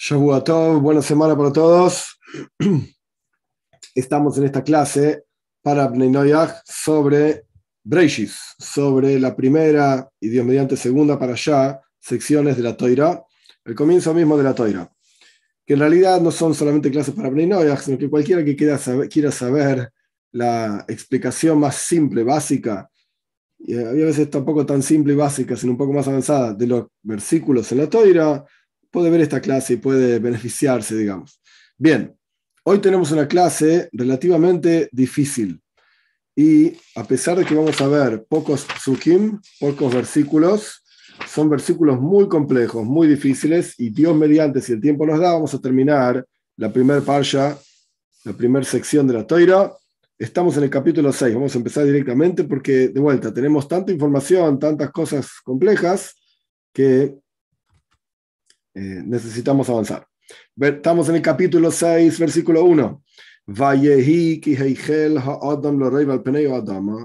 Shavuatov, buena semana para todos. Estamos en esta clase para Bnei sobre Breishis, sobre la primera y Dios mediante segunda para allá secciones de la Toira, el comienzo mismo de la Toira, que en realidad no son solamente clases para Bnei sino que cualquiera que quiera saber, quiera saber la explicación más simple, básica, y a veces tampoco tan simple y básica, sino un poco más avanzada, de los versículos en la Toira, puede ver esta clase y puede beneficiarse, digamos. Bien, hoy tenemos una clase relativamente difícil. Y a pesar de que vamos a ver pocos sukim, pocos versículos, son versículos muy complejos, muy difíciles, y Dios mediante, si el tiempo nos da, vamos a terminar la primera parsha, la primera sección de la Toira. Estamos en el capítulo 6, vamos a empezar directamente porque, de vuelta, tenemos tanta información, tantas cosas complejas, que eh, necesitamos avanzar. Estamos en el capítulo 6, versículo 1.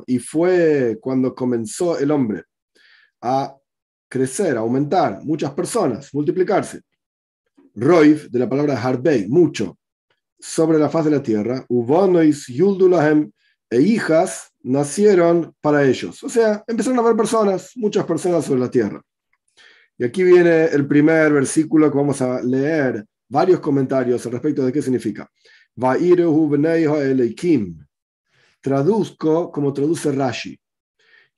Y fue cuando comenzó el hombre a crecer, a aumentar, muchas personas, multiplicarse. Roiv, de la palabra harbei, mucho, sobre la faz de la tierra. Uvonois yuldulahem, e hijas nacieron para ellos. O sea, empezaron a haber personas, muchas personas sobre la tierra. Y aquí viene el primer versículo que vamos a leer, varios comentarios al respecto de qué significa. Traduzco como traduce Rashi.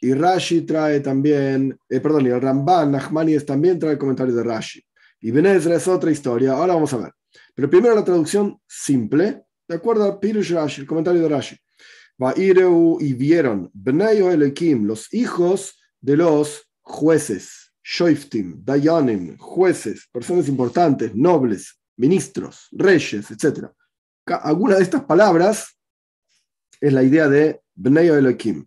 Y Rashi trae también, eh, perdón, y el Ramban, Nachmanides también trae comentarios de Rashi. Y Benezra es otra historia, ahora vamos a ver. Pero primero la traducción simple, de acuerdo a Pirush Rashi, el comentario de Rashi. Vaireu y vieron, Bnei Elohim, los hijos de los jueces. Shoiftim, Dayanim, jueces, personas importantes, nobles, ministros, reyes, etc. Alguna de estas palabras es la idea de Bnei Elohim.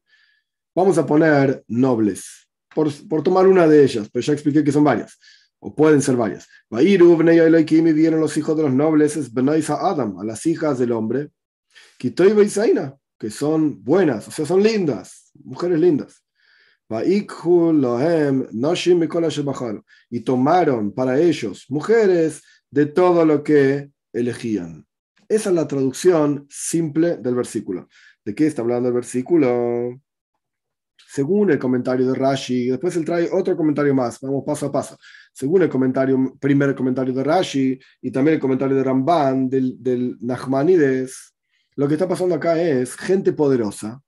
Vamos a poner nobles, por, por, tomar una de ellas, pero ya expliqué que son varias, o pueden ser varias. Vairu Bnei Elohim y vieron los hijos de los nobles, es Bnei Adam, a las hijas del hombre, Kitoy Beisaina, que son buenas, o sea, son lindas, mujeres lindas. Y tomaron para ellos mujeres de todo lo que elegían. Esa es la traducción simple del versículo. ¿De qué está hablando el versículo? Según el comentario de Rashi, después él trae otro comentario más, vamos paso a paso. Según el comentario, primer comentario de Rashi y también el comentario de Ramban, del, del Nachmanides, lo que está pasando acá es gente poderosa,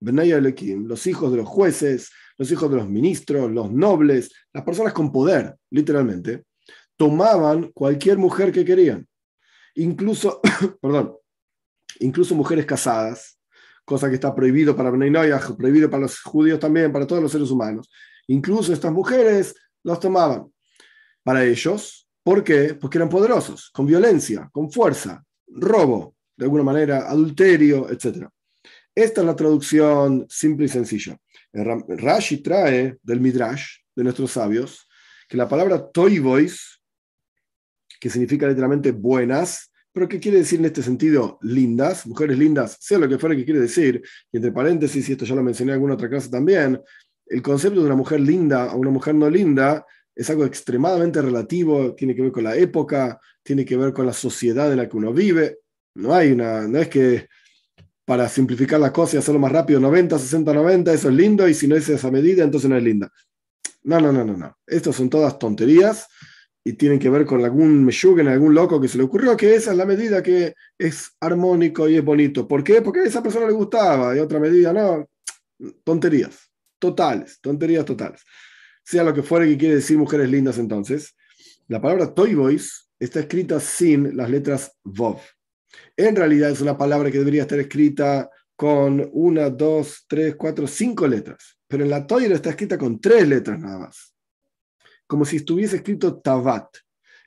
los hijos de los jueces, los hijos de los ministros, los nobles, las personas con poder, literalmente, tomaban cualquier mujer que querían. Incluso, perdón, incluso mujeres casadas, cosa que está prohibido para prohibido para los judíos también, para todos los seres humanos. Incluso estas mujeres los tomaban para ellos. ¿Por qué? Porque eran poderosos, con violencia, con fuerza, robo, de alguna manera, adulterio, etc. Esta es la traducción simple y sencilla. Rashi trae del Midrash, de nuestros sabios, que la palabra toivois, que significa literalmente buenas, pero que quiere decir en este sentido lindas, mujeres lindas, sea lo que fuera que quiere decir, y entre paréntesis, y esto ya lo mencioné en alguna otra clase también, el concepto de una mujer linda a una mujer no linda es algo extremadamente relativo, tiene que ver con la época, tiene que ver con la sociedad en la que uno vive. No hay una, no es que para simplificar las cosas y hacerlo más rápido, 90, 60, 90, eso es lindo, y si no es esa medida, entonces no es linda. No, no, no, no, no. Estas son todas tonterías y tienen que ver con algún en algún loco que se le ocurrió que esa es la medida que es armónico y es bonito. ¿Por qué? Porque a esa persona le gustaba y otra medida no. Tonterías, totales, tonterías totales. Sea lo que fuera que quiere decir mujeres lindas entonces, la palabra toy boys está escrita sin las letras Vov. En realidad es una palabra que debería estar escrita con una, dos, tres, cuatro, cinco letras. Pero en la Toira está escrita con tres letras nada más. Como si estuviese escrito Tabat.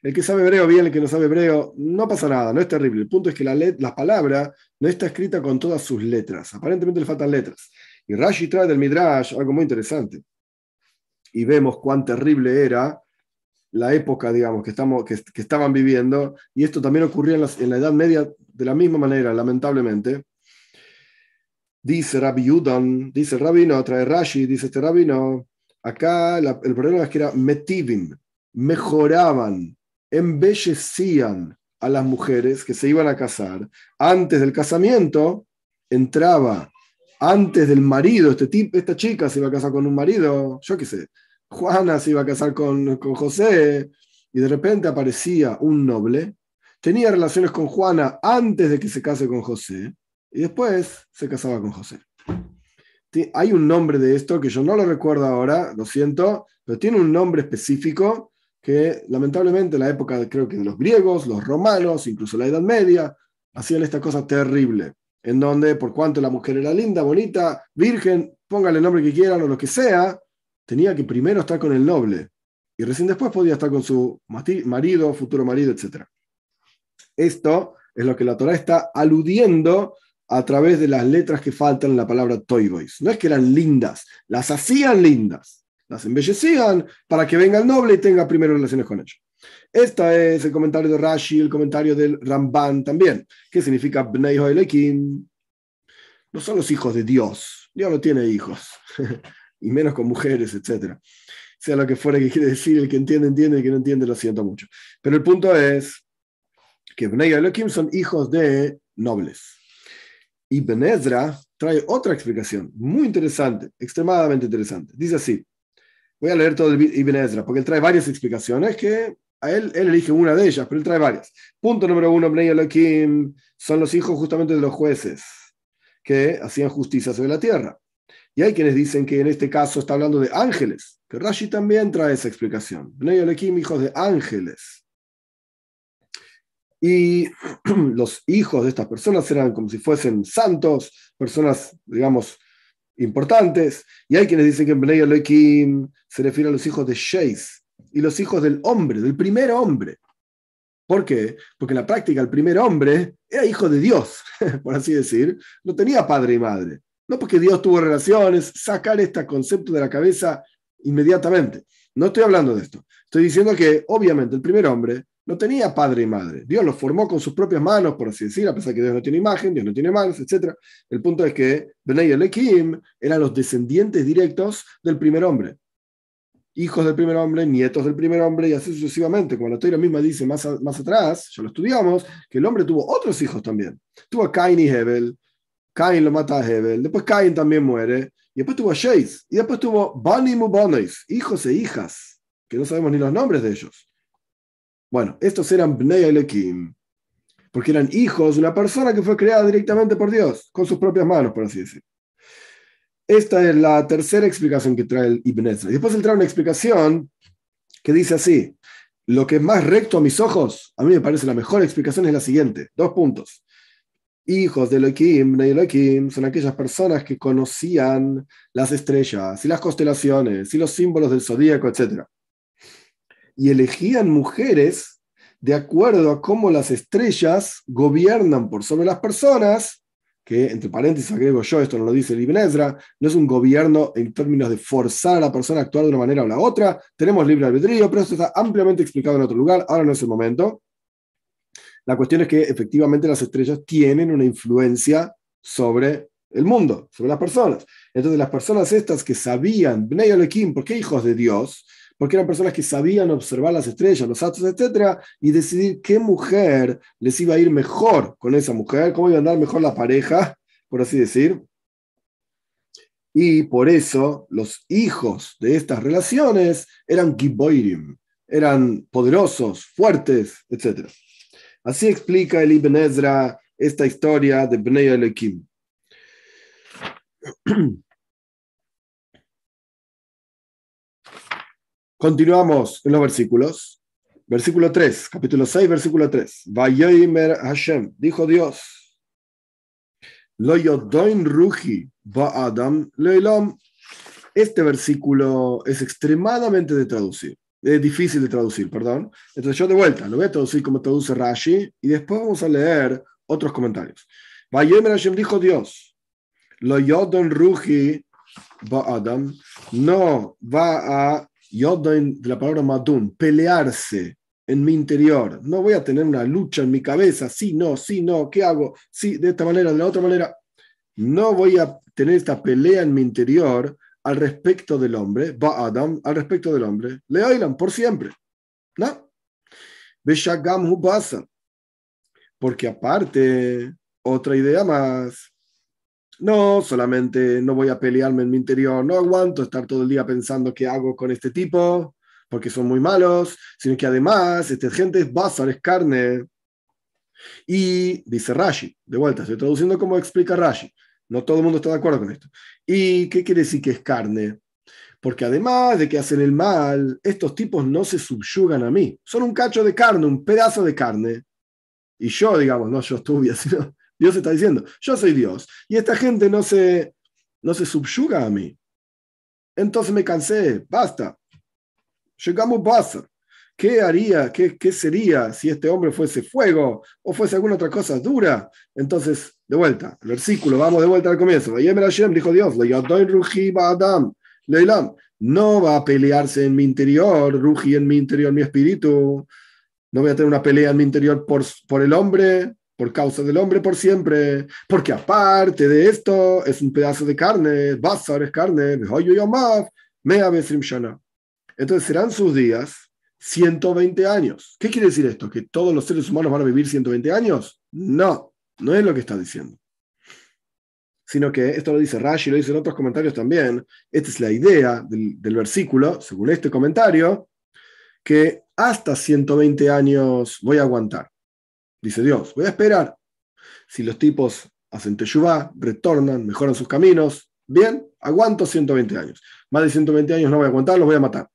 El que sabe hebreo bien, el que no sabe hebreo, no pasa nada, no es terrible. El punto es que la, la palabra no está escrita con todas sus letras. Aparentemente le faltan letras. Y Rashi trae del Midrash algo muy interesante. Y vemos cuán terrible era la época, digamos, que, estamos, que, estaban viviendo, y esto también ocurría en, la Edad Media de la misma manera, lamentablemente. Dice Rabbi Yudon, dice el rabino, trae Rashi, dice este rabino, acá el problema es que era metivim, mejoraban embellecían a las mujeres que se iban a casar. Antes del casamiento entraba, antes del marido, este esta chica se iba a casar con un marido, yo qué sé, Juana se iba a casar con, con José, y de repente aparecía un noble, tenía relaciones con Juana antes de que se case con José, y después se casaba con José. Hay un nombre de esto que yo no lo recuerdo ahora, lo siento, pero tiene un nombre específico que lamentablemente en la época creo que de los griegos, los romanos, incluso la Edad Media, hacían esta cosa terrible, en donde por cuanto la mujer era linda, bonita, virgen, póngale el nombre que quieran o lo que sea, tenía que primero estar con el noble y recién después podía estar con su marido, futuro marido, etc. Esto es lo que la Torah está aludiendo a través de las letras que faltan en la palabra Toy Boys. No es que eran lindas, las hacían lindas, las embellecían para que venga el noble y tenga primero relaciones con ellos. Este es el comentario de Rashi, el comentario del Ramban también, que significa Bnei Elekim. No son los hijos de Dios, Dios no tiene hijos, y menos con mujeres, etc. Sea lo que fuera que quiere decir, el que entiende, entiende, el que no entiende, lo siento mucho. Pero el punto es que Bnei Elohim son hijos de nobles. Y Benezra trae otra explicación muy interesante, extremadamente interesante. Dice así, voy a leer todo el Ibn porque él trae varias explicaciones que él elige una de ellas, pero él trae varias. Punto número uno, Bnei Elohim son los hijos justamente de los jueces que hacían justicia sobre la tierra. Y hay quienes dicen que en este caso está hablando de ángeles, que Rashi también trae esa explicación. Bnei Elohim, hijos de ángeles. Y los hijos de estas personas eran como si fuesen santos, personas, digamos, importantes. Y hay quienes dicen que Bnei Elohim se refiere a los hijos de Sheis y los hijos del hombre, del primer hombre. ¿Por qué? Porque en la práctica el primer hombre era hijo de Dios, por así decir. No tenía padre y madre. No porque Dios tuvo relaciones, sacar este concepto de la cabeza inmediatamente. No estoy hablando de esto. Estoy diciendo que obviamente el primer hombre no tenía padre y madre. Dios lo formó con sus propias manos, por así decir, a pesar que Dios no tiene imagen, Dios no tiene manos, etc. El punto es que Benay Elekim eran los descendientes directos del primer hombre. Hijos del primer hombre, nietos del primer hombre, y así sucesivamente. Como la teoría misma dice más, más atrás, ya lo estudiamos, que el hombre tuvo otros hijos también. Tuvo a Cain y Hebel. Cain lo mata a Hebel. Después Cain también muere. Y después tuvo a Sheis. Y después tuvo Bani Mubonis, hijos e hijas, que no sabemos ni los nombres de ellos. Bueno, estos eran Bnei Elohim, porque eran hijos de una persona que fue creada directamente por Dios, con sus propias manos, por así decir. Esta es la tercera explicación que trae el Ibn Ezra. Después él trae una explicación que dice así, lo que es más recto a mis ojos, a mí me parece la mejor explicación es la siguiente, dos puntos. Hijos de Elohim, Bnei Elohim, son aquellas personas que conocían las estrellas y las constelaciones y los símbolos del zodíaco, etcétera y elegían mujeres de acuerdo a cómo las estrellas gobiernan por sobre las personas, que entre paréntesis agrego yo, esto no lo dice el Ibn Ezra, no es un gobierno en términos de forzar a la persona a actuar de una manera o la otra, tenemos libre albedrío, pero esto está ampliamente explicado en otro lugar, ahora no es el momento. La cuestión es que efectivamente las estrellas tienen una influencia sobre el mundo, sobre las personas. Entonces las personas estas que sabían, Bnei Elohim, porque hijos de Dios, porque eran personas que sabían observar las estrellas, los astros, etc., y decidir qué mujer les iba a ir mejor con esa mujer, cómo iba a andar mejor la pareja, por así decir. Y por eso los hijos de estas relaciones eran giboirim, eran poderosos, fuertes, etc. Así explica el Ibn Ezra esta historia de Bnei Elohim. Continuamos en los versículos. Versículo 3, capítulo 6, versículo 3. Vayoimer Hashem, dijo Dios. Lo yodoin ruji ba Adam. Este versículo es extremadamente de traducir, es difícil de traducir, perdón. Entonces yo de vuelta lo voy a traducir como traduce Rashi y después vamos a leer otros comentarios. Vayoimer Hashem dijo Dios. Lo yodon ruji ba Adam no va a Yodain, de la palabra madun, pelearse en mi interior. No voy a tener una lucha en mi cabeza, sí, no, sí, no, ¿qué hago? Sí, de esta manera, de la otra manera. No voy a tener esta pelea en mi interior al respecto del hombre, va Adam, al respecto del hombre, le oigan por siempre. ¿No? Beshagam Hubasa. Porque aparte, otra idea más. No, solamente no voy a pelearme en mi interior, no aguanto estar todo el día pensando qué hago con este tipo, porque son muy malos, sino que además esta gente es basar, es carne. Y dice Rashi, de vuelta, estoy traduciendo como explica Rashi. No todo el mundo está de acuerdo con esto. ¿Y qué quiere decir que es carne? Porque además de que hacen el mal, estos tipos no se subyugan a mí. Son un cacho de carne, un pedazo de carne. Y yo, digamos, no yo estuve, sino Dios está diciendo, yo soy Dios. Y esta gente no se, no se subyuga a mí. Entonces me cansé, basta. Llegamos, basta. ¿Qué haría, qué, qué sería si este hombre fuese fuego o fuese alguna otra cosa dura? Entonces, de vuelta, el versículo, vamos de vuelta al comienzo. dijo Dios, no va a pelearse en mi interior, Ruji en mi interior, mi espíritu. No voy a tener una pelea en mi interior por, por el hombre, por causa del hombre por siempre, porque aparte de esto es un pedazo de carne, basar es carne, entonces serán sus días 120 años. ¿Qué quiere decir esto? ¿Que todos los seres humanos van a vivir 120 años? No, no es lo que está diciendo. Sino que esto lo dice Rashi, lo dice en otros comentarios también. Esta es la idea del, versículo, según este comentario, que hasta 120 años voy a aguantar. Dice Dios, voy a esperar. Si los tipos hacen teshuvah, retornan, mejoran sus caminos, bien, aguanto 120 años. Más de 120 años no voy a aguantar, los voy a matar.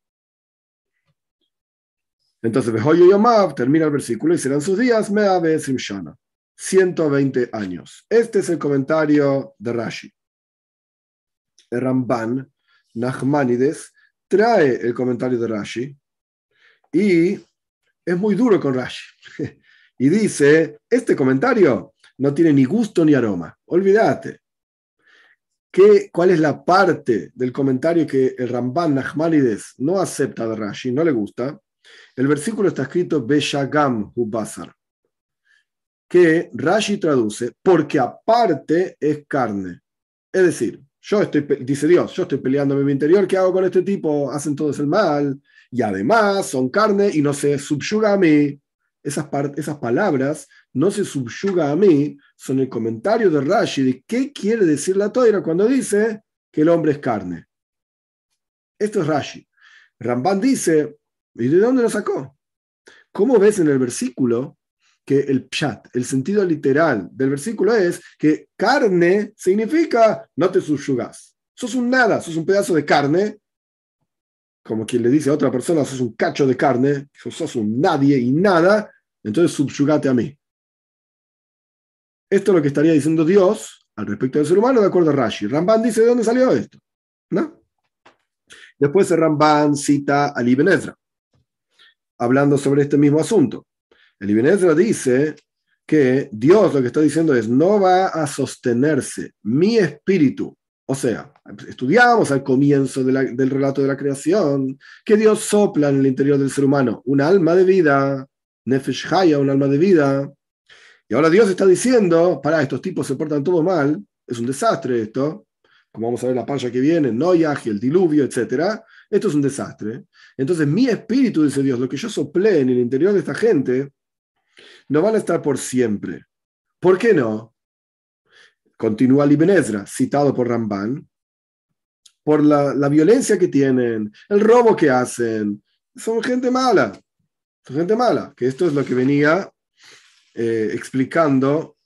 Entonces, Yomab termina el versículo y serán sus días, me Shana. 120 años. Este es el comentario de Rashi. Ramban, Nachmanides, trae el comentario de Rashi y es muy duro con Rashi. Y dice, este comentario no tiene ni gusto ni aroma. Olvídate. ¿Qué, ¿Cuál es la parte del comentario que el Ramban Nachmanides no acepta de Rashi, no le gusta? El versículo está escrito Beshagam Hubasar, que Rashi traduce porque aparte es carne. Es decir, yo estoy, dice Dios, yo estoy peleando en mi interior, ¿qué hago con este tipo? Hacen todos el mal y además son carne y no se subyuga a mí esas, esas palabras no se subyuga a mí, son el comentario de Rashi de qué quiere decir la toira cuando dice que el hombre es carne. Esto es Rashi. Ramban dice, ¿y de dónde lo sacó? ¿Cómo ves en el versículo que el pshat, el sentido literal del versículo es que carne significa no te subyugas. Sos un nada, sos un pedazo de carne como quien le dice a otra persona, sos un cacho de carne, sos un nadie y nada, entonces subyugate a mí. Esto es lo que estaría diciendo Dios al respecto del ser humano, de acuerdo a Rashi. Ramban dice de dónde salió esto. ¿No? Después Ramban cita a Ibn Ezra, hablando sobre este mismo asunto. El Ibn Ezra dice que Dios lo que está diciendo es, no va a sostenerse mi espíritu o sea, estudiamos al comienzo del relato de la creación que Dios sopla en el interior del ser humano un alma de vida, Nefesh Haya, un alma de vida. Y ahora Dios está diciendo, para, estos tipos se portan todo mal, es un desastre esto, como vamos a ver la palla que viene, Noyaj el diluvio, etc. Esto es un desastre. Entonces mi espíritu, dice Dios, lo que yo soplé en el interior de esta gente, no van a estar por siempre. ¿Por qué no? Continúa Ibn Ezra, citado por Ramban, por la, violencia que tienen, el robo que hacen. Son gente mala, son gente mala, que esto es lo que venía eh, explicando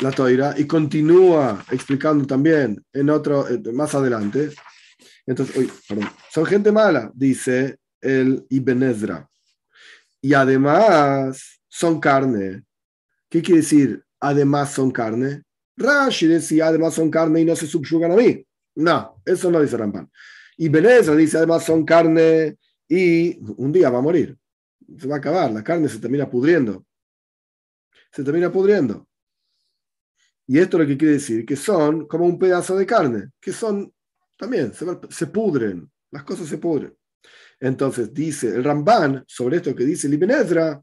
la toira y continúa explicando también en otro, más adelante. Entonces, perdón, son gente mala, dice el Ibn Ezra. Y además son carne. ¿Qué quiere decir? además son carne. Rashi decía, además son carne y no se subyugan a mí. No, eso no dice Ramban. Y Benezra dice, además son carne y un día va a morir. Se va a acabar, la carne se termina pudriendo. Se termina pudriendo. Y esto lo que quiere decir que son como un pedazo de carne, que son también, se, pudren, las cosas se pudren. Entonces dice el Ramban sobre esto que dice Ibn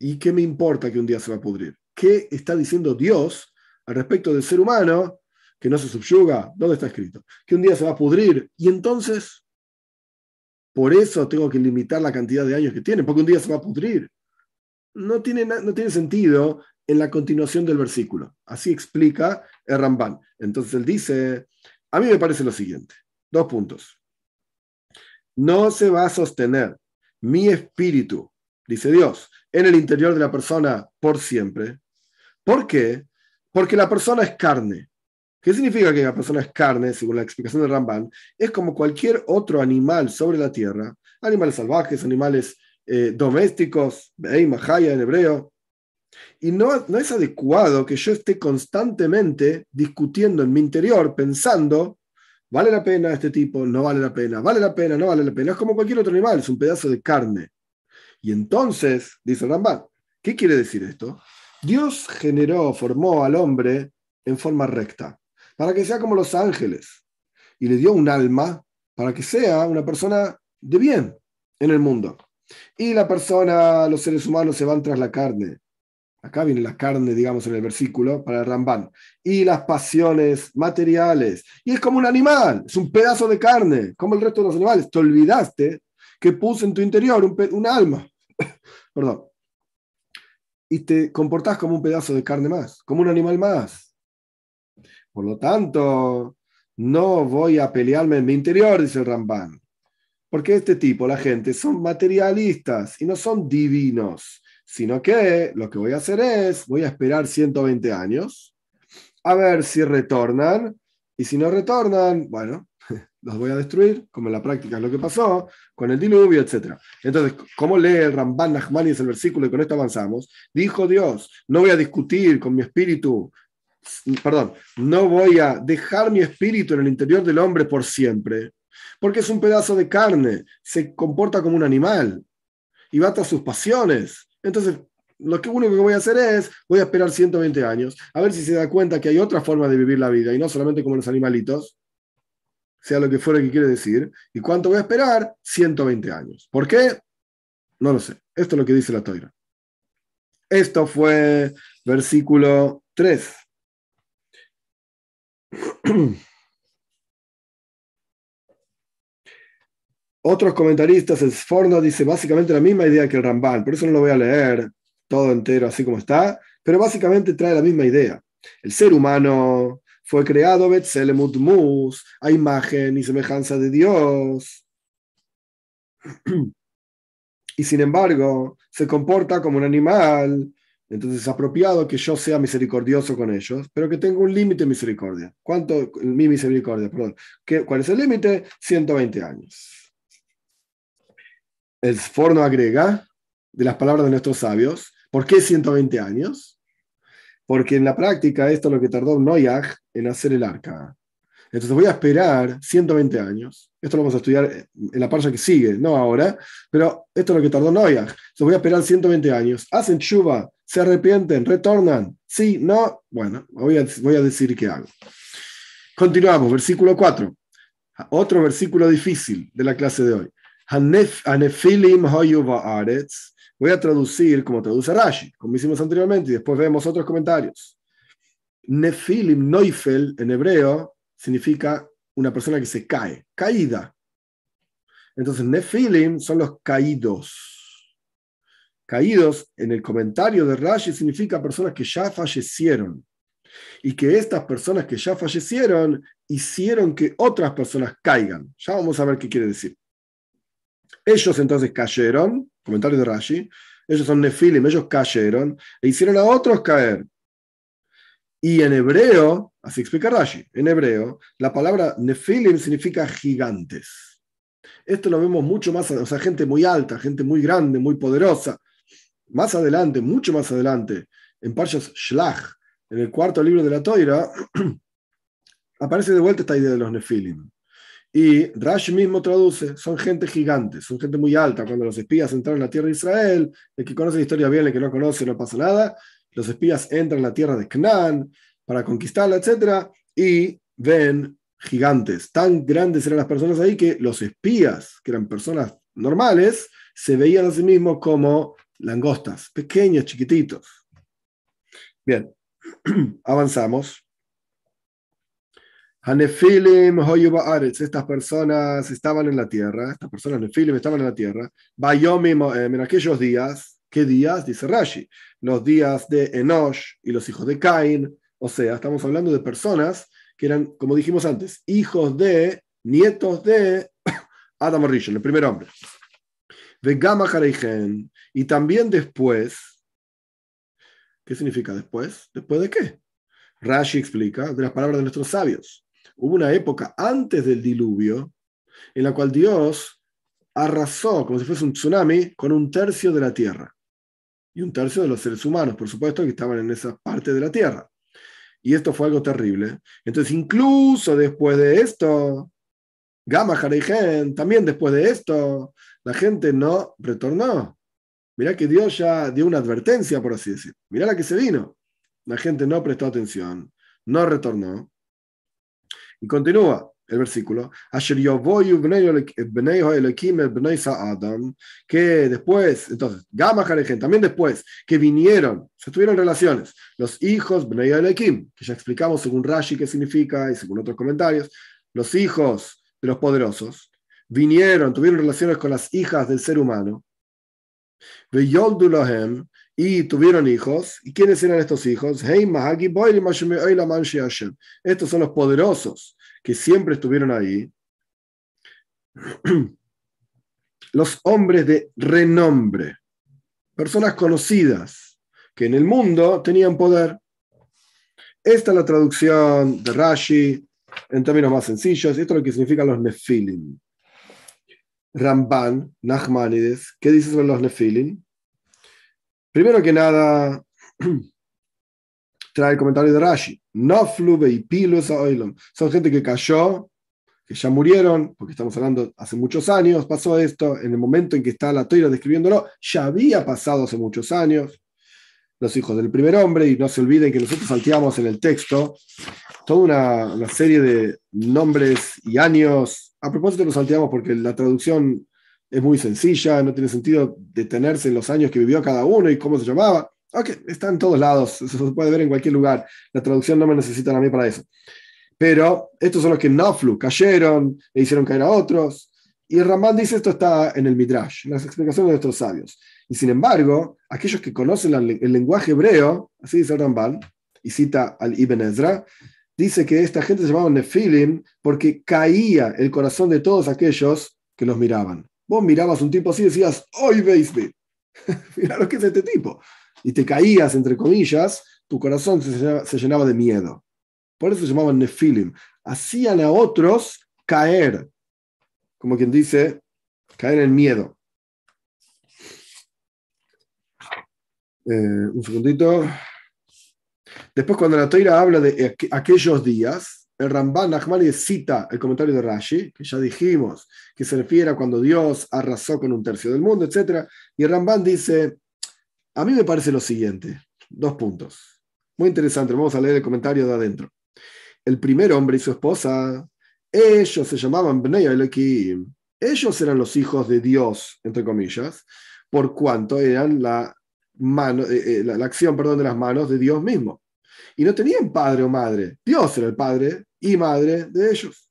¿y qué me importa que un día se va a pudrir? qué está diciendo Dios al respecto del ser humano que no se subyuga. ¿Dónde está escrito? Que un día se va a pudrir y entonces, por eso tengo que limitar la cantidad de años que tiene, porque un día se va a pudrir. No tiene, no tiene sentido en la continuación del versículo. Así explica el Ramban. Entonces él dice, a mí me parece lo siguiente, dos puntos. No se va a sostener mi espíritu, dice Dios, en el interior de la persona por siempre. ¿Por qué? Porque la persona es carne. ¿Qué significa que la persona es carne, según la explicación de Ramban? Es como cualquier otro animal sobre la tierra, animales salvajes, animales eh, domésticos, Mahaya en hebreo. Y no, no es adecuado que yo esté constantemente discutiendo en mi interior, pensando, ¿vale la pena este tipo? No vale la pena, vale la pena, no vale la pena. Es como cualquier otro animal, es un pedazo de carne. Y entonces, dice Ramban, ¿qué quiere decir esto? Dios generó, formó al hombre en forma recta, para que sea como los ángeles, y le dio un alma para que sea una persona de bien en el mundo. Y la persona, los seres humanos se van tras la carne. Acá viene la carne, digamos, en el versículo para el Ramban. Y las pasiones materiales. Y es como un animal, es un pedazo de carne, como el resto de los animales. Te olvidaste que puso en tu interior un, alma. Perdón. Y te comportás como un pedazo de carne más, como un animal más. Por lo tanto, no voy a pelearme en mi interior, dice el Ramban. Porque este tipo, la gente, son materialistas y no son divinos, sino que lo que voy a hacer es, voy a esperar 120 años, a ver si retornan, y si no retornan, bueno, los voy a destruir, como en la práctica es lo que pasó, con el diluvio, etc. Entonces, ¿cómo lee el Ramban Nachmani el versículo y con esto avanzamos? Dijo Dios, no voy a discutir con mi espíritu, perdón, no voy a dejar mi espíritu en el interior del hombre por siempre, porque es un pedazo de carne, se comporta como un animal y va tras sus pasiones. Entonces, lo único que voy a hacer es, voy a esperar 120 años, a ver si se da cuenta que hay otra forma de vivir la vida y no solamente como los animalitos, sea lo que fuera que quiere decir. ¿Y cuánto voy a esperar? 120 años. ¿Por qué? No lo sé. Esto es lo que dice la toira. Esto fue versículo 3. Otros comentaristas, el Sforno dice básicamente la misma idea que el Ramban, por eso no lo voy a leer todo entero así como está, pero básicamente trae la misma idea. El ser humano fue creado Betzelemut Mus, a imagen y semejanza de Dios. Y sin embargo, se comporta como un animal, entonces es apropiado que yo sea misericordioso con ellos, pero que tenga un límite de misericordia. ¿Cuánto? Mi misericordia, perdón. ¿Cuál es el límite? 120 años el forno agrega de las palabras de nuestros sabios, ¿por qué 120 años? Porque en la práctica esto es lo que tardó Noyag en hacer el arca. Entonces voy a esperar 120 años. Esto lo vamos a estudiar en la parte que sigue, no ahora, pero esto es lo que tardó Noyag. Entonces voy a esperar 120 años. Hacen chuva, se arrepienten, retornan. Sí, no. Bueno, voy a, voy a decir qué hago. Continuamos, versículo 4. Otro versículo difícil de la clase de hoy. Voy a traducir como traduce Rashi, como hicimos anteriormente, y después vemos otros comentarios. Nefilim, Neufel, en hebreo, significa una persona que se cae, caída. Entonces, Nefilim son los caídos. Caídos, en el comentario de Rashi, significa personas que ya fallecieron. Y que estas personas que ya fallecieron hicieron que otras personas caigan. Ya vamos a ver qué quiere decir. Ellos entonces cayeron, comentario de Rashi, ellos son Nefilim, ellos cayeron e hicieron a otros caer. Y en hebreo, así explica Rashi, en hebreo, la palabra Nefilim significa gigantes. Esto lo vemos mucho más, o sea, gente muy alta, gente muy grande, muy poderosa. Más adelante, mucho más adelante, en Parshas Shlach, en el cuarto libro de la Toira, aparece de vuelta esta idea de los Nefilim. Y Rashi mismo traduce, son gente gigante, son gente muy alta. Cuando los espías entraron en la tierra de Israel, el que conoce la historia bien, el que no conoce, no pasa nada. Los espías entran en la tierra de Canaán para conquistarla, etc. Y ven gigantes. Tan grandes eran las personas ahí que los espías, que eran personas normales, se veían a sí mismos como langostas, pequeños, chiquititos. Bien, avanzamos. Hanefilim Hoyuba estas personas estaban en la tierra, estas personas Nefilim estaban en la tierra, Bayomim en aquellos días, ¿qué días? Dice Rashi, los días de Enosh y los hijos de Cain, o sea, estamos hablando de personas que eran, como dijimos antes, hijos de, nietos de Adam Rishon, el primer hombre. De Gama y también después, ¿qué significa después? ¿Después de qué? Rashi explica de las palabras de nuestros sabios. Hubo una época antes del diluvio en la cual Dios arrasó, como si fuese un tsunami, con un tercio de la tierra. Y un tercio de los seres humanos, por supuesto, que estaban en esa parte de la tierra. Y esto fue algo terrible. Entonces, incluso después de esto, Gama Jareigen, también después de esto, la gente no retornó. Mirá que Dios ya dio una advertencia, por así decir. Mirá la que se vino. La gente no prestó atención, no retornó. Y continúa el versículo, que después, entonces, Gama también después que vinieron, se tuvieron relaciones, los hijos Bnei que ya explicamos según Rashi qué significa y según otros comentarios, los hijos de los poderosos, vinieron, tuvieron relaciones con las hijas del ser humano, y tuvieron hijos. ¿Y quiénes eran estos hijos? Estos son los poderosos que siempre estuvieron ahí, los hombres de renombre, personas conocidas que en el mundo tenían poder. Esta es la traducción de Rashi en términos más sencillos. Esto es lo que significan los Nefilim. Ramban, Nachmanides, ¿qué dice sobre los Nefilim? Primero que nada, trae el comentario de Rashi. No y pilos Son gente que cayó, que ya murieron, porque estamos hablando hace muchos años, pasó esto, en el momento en que está la toira describiéndolo, ya había pasado hace muchos años. Los hijos del primer hombre, y no se olviden que nosotros salteamos en el texto toda una, una serie de nombres y años. A propósito, lo salteamos porque la traducción es muy sencilla, no tiene sentido detenerse en los años que vivió cada uno y cómo se llamaba. Ok, está en todos lados, se puede ver en cualquier lugar. La traducción no me necesitan a mí para eso. Pero estos son los que Naflu cayeron e hicieron caer a otros. Y Ramán dice esto está en el Midrash, en las explicaciones de nuestros sabios. Y sin embargo, aquellos que conocen el lenguaje hebreo, así dice Ramban, y cita al Ibn Ezra, dice que esta gente se llamaba Nefilim porque caía el corazón de todos aquellos que los miraban. Vos mirabas un tipo así y decías, ¡Hoy veisme! Mira lo que es este tipo y te caías, entre comillas, tu corazón se llenaba, de miedo. Por eso se llamaban nefilim. Hacían a otros caer, como quien dice, caer en miedo. Eh, un segundito. Después, cuando la Toira habla de aquellos días, el Ramban Nachmani cita el comentario de Rashi, que ya dijimos que se refiere a cuando Dios arrasó con un tercio del mundo, etc. Y el Ramban dice: a mí me parece lo siguiente, dos puntos. Muy interesante, vamos a leer el comentario de adentro. El primer hombre y su esposa, ellos se llamaban Bnei Elohim. Ellos eran los hijos de Dios, entre comillas, por cuanto eran la, mano, eh, eh, la, acción perdón, de las manos de Dios mismo. Y no tenían padre o madre. Dios era el padre y madre de ellos.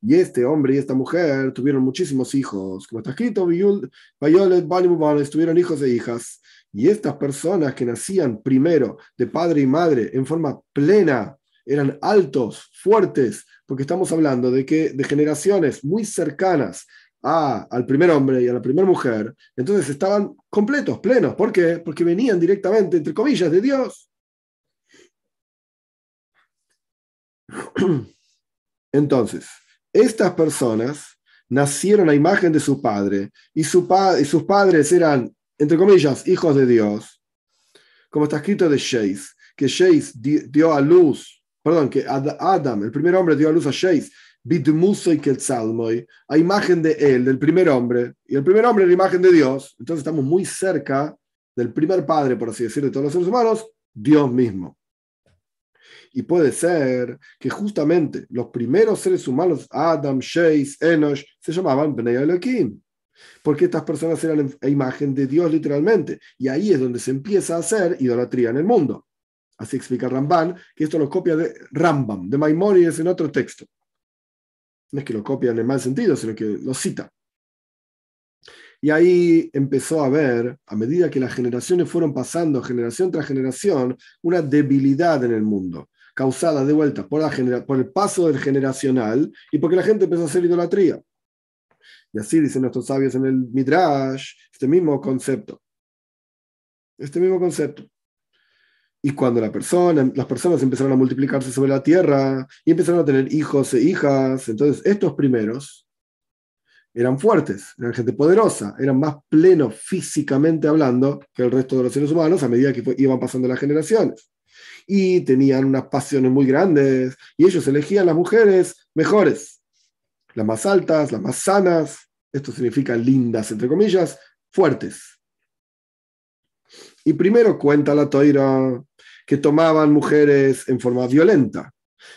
Y este hombre y esta mujer tuvieron muchísimos hijos. Como está escrito, tuvieron hijos e hijas. Y estas personas que nacían primero de padre y madre en forma plena eran altos, fuertes, porque estamos hablando de que de generaciones muy cercanas a, al primer hombre y a la primera mujer, entonces estaban completos, plenos. ¿Por qué? Porque venían directamente, entre comillas, de Dios. Entonces, estas personas nacieron a imagen de su padre y, su y sus padres eran entre comillas, hijos de Dios, como está escrito de Sheis, que Sheis dio a luz, perdón, que Adam, el primer hombre, dio a luz a Sheis, a imagen de él, del primer hombre, y el primer hombre la imagen de Dios, entonces estamos muy cerca del primer padre, por así decirlo, de todos los seres humanos, Dios mismo. Y puede ser que justamente los primeros seres humanos, Adam, Sheis, Enosh, se llamaban Bnei Elohim porque estas personas eran la imagen de Dios literalmente. Y ahí es donde se empieza a hacer idolatría en el mundo. Así explica Ramban, que esto lo copia de Rambam, de Maimonides en otro texto. No es que lo copia en el mal sentido, sino que lo cita. Y ahí empezó a ver, a medida que las generaciones fueron pasando, generación tras generación, una debilidad en el mundo, causada de vuelta por el paso del generacional y porque la gente empezó a hacer idolatría. Y así dicen nuestros sabios en el Midrash, este mismo concepto. Este mismo concepto. Y cuando la persona, las personas empezaron a multiplicarse sobre la tierra y empezaron a tener hijos e hijas, entonces estos primeros eran fuertes, eran gente poderosa, eran más plenos físicamente hablando que el resto de los seres humanos a medida que iban pasando las generaciones. Y tenían unas pasiones muy grandes y ellos elegían las mujeres mejores, las más altas, las más sanas, esto significa lindas, entre comillas, fuertes. Y primero cuenta la toira que tomaban mujeres en forma violenta.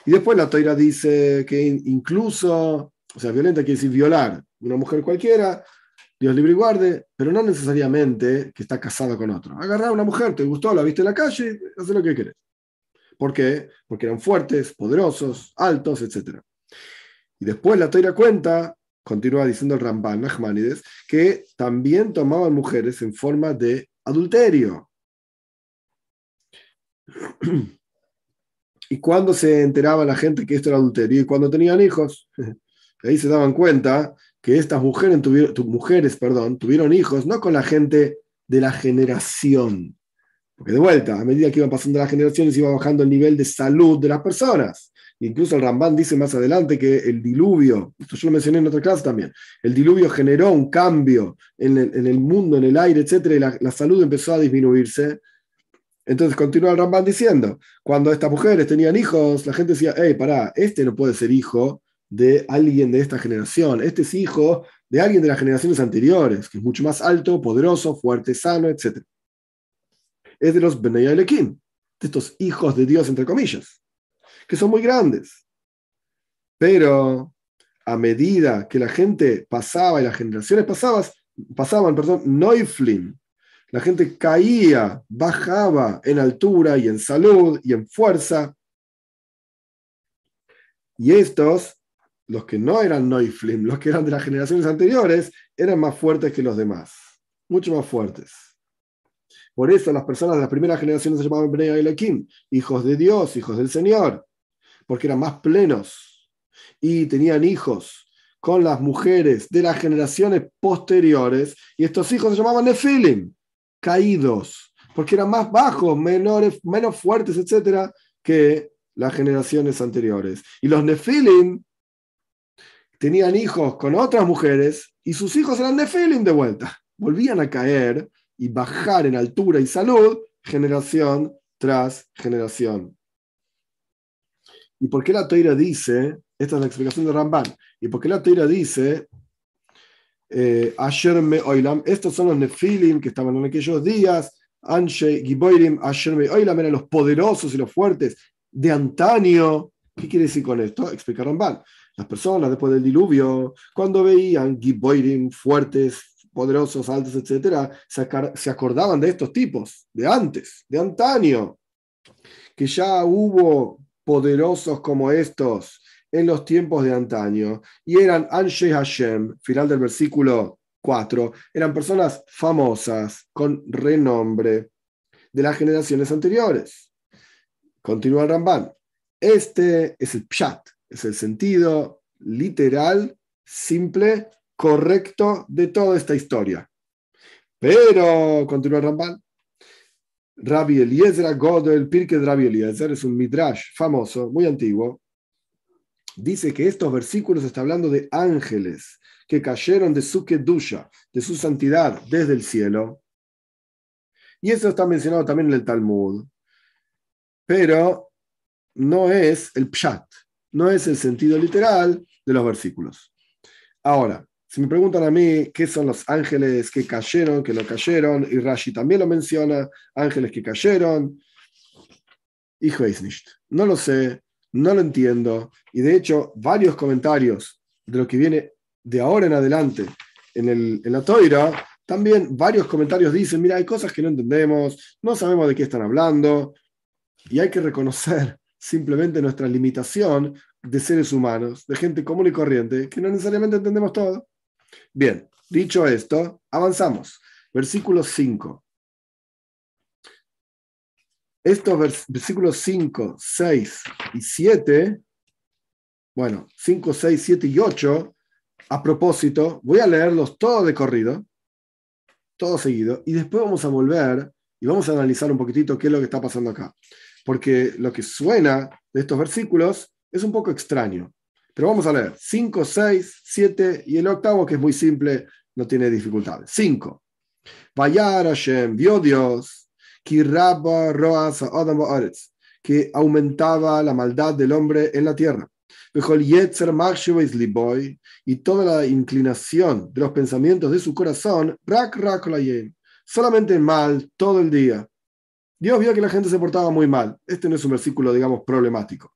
Y después la toira dice que incluso, o sea, violenta quiere decir violar, una mujer cualquiera, Dios libre y guarde, pero no necesariamente que está casada con otro. Agarrar una mujer, te gustó, la viste en la calle, haz lo que quieres. ¿Por qué? Porque eran fuertes, poderosos, altos, etc. Y después la Toira cuenta, continúa diciendo el Ramban Nachmanides, que también tomaban mujeres en forma de adulterio. ¿Y cuando se enteraba la gente que esto era adulterio? Y cuando tenían hijos. Ahí se daban cuenta que estas mujeres mujeres perdón, tuvieron hijos no con la gente de la generación. Porque de vuelta, a medida que iban pasando las generaciones, iba bajando el nivel de salud de las personas. Incluso el Rambán dice más adelante que el diluvio, esto yo lo mencioné en otra clase también, el diluvio generó un cambio en el, mundo, en el aire, etc. Y la, salud empezó a disminuirse. Entonces continúa el Rambán diciendo, cuando estas mujeres tenían hijos, la gente decía, hey, pará, este no puede ser hijo de alguien de esta generación. Este es hijo de alguien de las generaciones anteriores, que es mucho más alto, poderoso, fuerte, sano, etc. Es de los Benay Alekim, de estos hijos de Dios, entre comillas, que son muy grandes. Pero a medida que la gente pasaba y las generaciones pasaban, pasaban, perdón, Neuflim, la gente caía, bajaba en altura y en salud y en fuerza. Y estos los que no eran Neuflim, los que eran de las generaciones anteriores, eran más fuertes que los demás, mucho más fuertes. Por eso las personas de las primeras generaciones se llamaban Bnei Elohim, hijos de Dios, hijos del Señor, porque eran más plenos y tenían hijos con las mujeres de las generaciones posteriores, y estos hijos se llamaban Nefilim, caídos, porque eran más bajos, menores, menos fuertes, etcétera, que las generaciones anteriores. Y los Nefilim tenían hijos con otras mujeres y sus hijos eran Feeling de vuelta. Volvían a caer y bajar en altura y salud generación tras generación. ¿Y por qué la Toira dice, esta es la explicación de Ramban, ¿y por qué la Toira dice, eh, Asher me oilam, estos son los Nefilim que estaban en aquellos días, Anshe Giboirim, Asher me oilam eran los poderosos y los fuertes de antaño. ¿Qué quiere decir con esto? Explica Ramban. Las personas después del diluvio, cuando veían Giboirim fuertes, poderosos, altos, etc., se acordaban de estos tipos, de antes, de antaño, que ya hubo poderosos como estos en los tiempos de antaño, y eran Anshe Hashem, final del versículo 4, eran personas famosas, con renombre de las generaciones anteriores. Continúa el Ramban. Este es el Pshat, es el sentido literal, simple, correcto de toda esta historia. Pero, continúa Ramban, Rabbi Eliezer el Pirke de Rabbi Eliezer, es un midrash famoso, muy antiguo, dice que estos versículos están hablando de ángeles que cayeron de su kedusha, de su santidad desde el cielo. Y eso está mencionado también en el Talmud. Pero no es el pshat, no es el sentido literal de los versículos. Ahora, si me preguntan a mí qué son los ángeles que cayeron, que no cayeron, y Rashi también lo menciona, ángeles que cayeron, hijo nicht. No lo sé, no lo entiendo, y de hecho varios comentarios de lo que viene de ahora en adelante en, el, en la Toira, también varios comentarios dicen, mira, hay cosas que no entendemos, no sabemos de qué están hablando, y hay que reconocer simplemente nuestra limitación de seres humanos, de gente común y corriente, que no necesariamente entendemos todo. Bien, dicho esto, avanzamos. Versículo 5. Estos versículos 5, 6 y 7, bueno, 5, 6, 7 y 8, a propósito, voy a leerlos todos de corrido, todo seguido, y después vamos a volver y vamos a analizar un poquitito qué es lo que está pasando acá. Porque lo que suena de estos versículos es un poco extraño. Pero vamos a leer 5, 6, 7 y el octavo, que es muy simple, no tiene dificultades. 5. Vayar Hashem, vio Dios que aumentaba la maldad del hombre en la tierra. Y toda la inclinación de los pensamientos de su corazón, solamente mal todo el día. Dios vio que la gente se portaba muy mal. Este no es un versículo, digamos, problemático.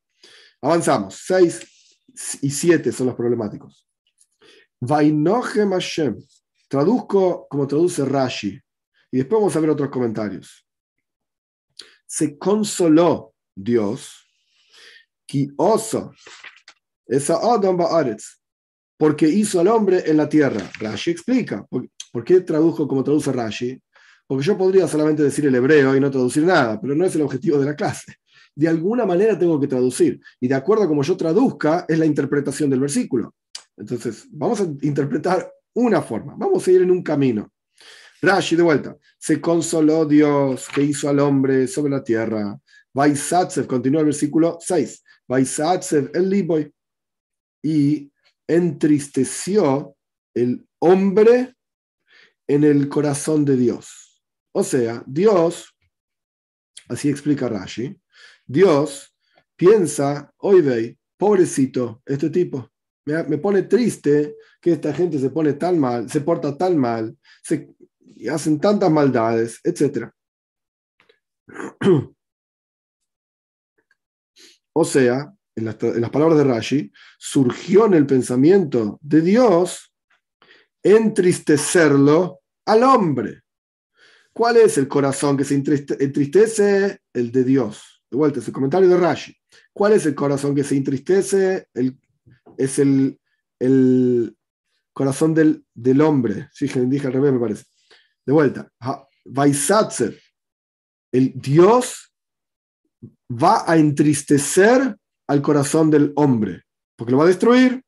Avanzamos. 6 y 7 son los problemáticos. Vainohem Hashem. Traduzco como traduce Rashi. Y después vamos a ver otros comentarios se consoló Dios, porque hizo al hombre en la tierra. Rashi explica. ¿Por qué tradujo como traduce Rashi? Porque yo podría solamente decir el hebreo y no traducir nada, pero no es el objetivo de la clase. De alguna manera tengo que traducir. Y de acuerdo a como yo traduzca, es la interpretación del versículo. Entonces, vamos a interpretar una forma. Vamos a ir en un camino. Rashi, de vuelta. Se consoló Dios que hizo al hombre sobre la tierra. Vaisatsev, continúa el versículo 6. Vaisatsev el Liboy. Y entristeció el hombre en el corazón de Dios. O sea, Dios, así explica Rashi, Dios piensa, oye, pobrecito, este tipo, me, pone triste que esta gente se pone tan mal, se porta tan mal, se, hacen tantas maldades, etc. O sea, en las, palabras de Rashi, surgió en el pensamiento de Dios entristecerlo al hombre. ¿Cuál es el corazón que se entristece? El de Dios. De vuelta, es el comentario de Rashi. ¿Cuál es el corazón que se entristece? es el, el corazón del, hombre. Sí, dije al revés, me parece. De vuelta, Vaisatzer, el Dios va a entristecer al corazón del hombre, porque lo va a destruir.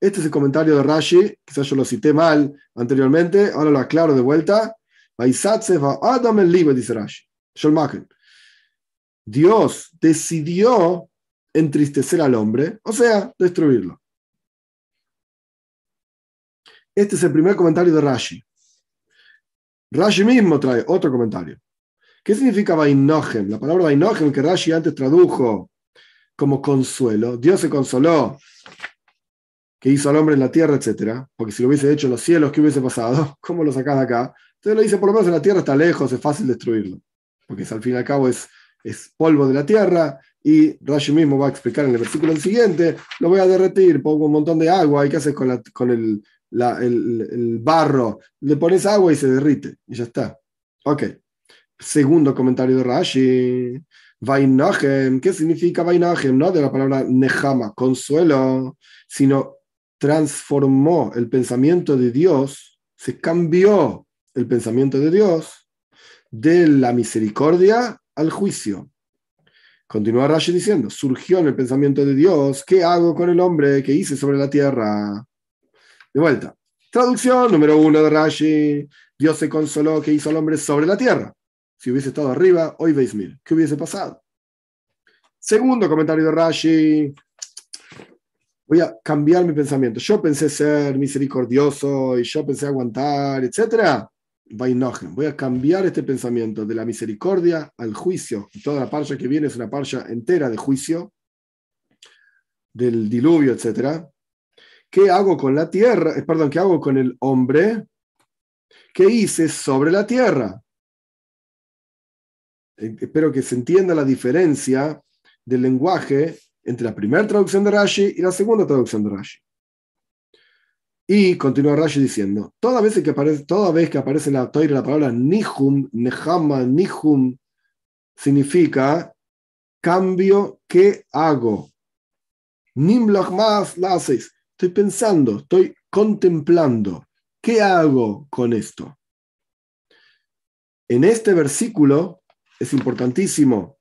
Este es el comentario de Rashi, quizás yo lo cité mal anteriormente, ahora lo aclaro de vuelta. Vaisatzer va Adam el libre, dice Rashi. Dios decidió entristecer al hombre, o sea, destruirlo. Este es el primer comentario de Rashi. Rashi mismo trae otro comentario. ¿Qué significa Vainohem? La palabra Vainohem que Rashi antes tradujo como consuelo. Dios se consoló que hizo al hombre en la tierra, etc. Porque si lo hubiese hecho en los cielos, ¿qué hubiese pasado? ¿Cómo lo sacás de acá? Entonces lo dice, por lo menos en la tierra está lejos, es fácil destruirlo. Porque al fin y al cabo es, es polvo de la tierra y Rashi mismo va a explicar en el versículo siguiente, lo voy a derretir, pongo un montón de agua, ¿y qué haces con, con el, el, barro, le pones agua y se derrite, y ya está. Ok. Segundo comentario de Rashi. Vainachem, ¿qué significa Vainachem? No de la palabra Nehama, consuelo, sino transformó el pensamiento de Dios, se cambió el pensamiento de Dios de la misericordia al juicio. Continúa Rashi diciendo, surgió en el pensamiento de Dios, ¿qué hago con el hombre que hice sobre la tierra? De vuelta. Traducción número uno de Rashi. Dios se consoló que hizo al hombre sobre la tierra. Si hubiese estado arriba, hoy veis mil. ¿Qué hubiese pasado? Segundo comentario de Rashi. Voy a cambiar mi pensamiento. Yo pensé ser misericordioso y yo pensé aguantar, etc. Voy a cambiar este pensamiento de la misericordia al juicio. Toda la parcha que viene es una parcha entera de juicio, del diluvio, etc. ¿Qué hago con la tierra? Eh, perdón, ¿qué hago con el hombre? ¿Qué hice sobre la tierra? Eh, espero que se entienda la diferencia del lenguaje entre la primera traducción de Rashi y la segunda traducción de Rashi. Y continúa Rashi diciendo, toda vez que aparece, que en la la palabra nihum, nehama, nihum, significa Cambio, ¿qué hago? Más laces. Estoy pensando, estoy contemplando. ¿Qué hago con esto? En este versículo es importantísimo,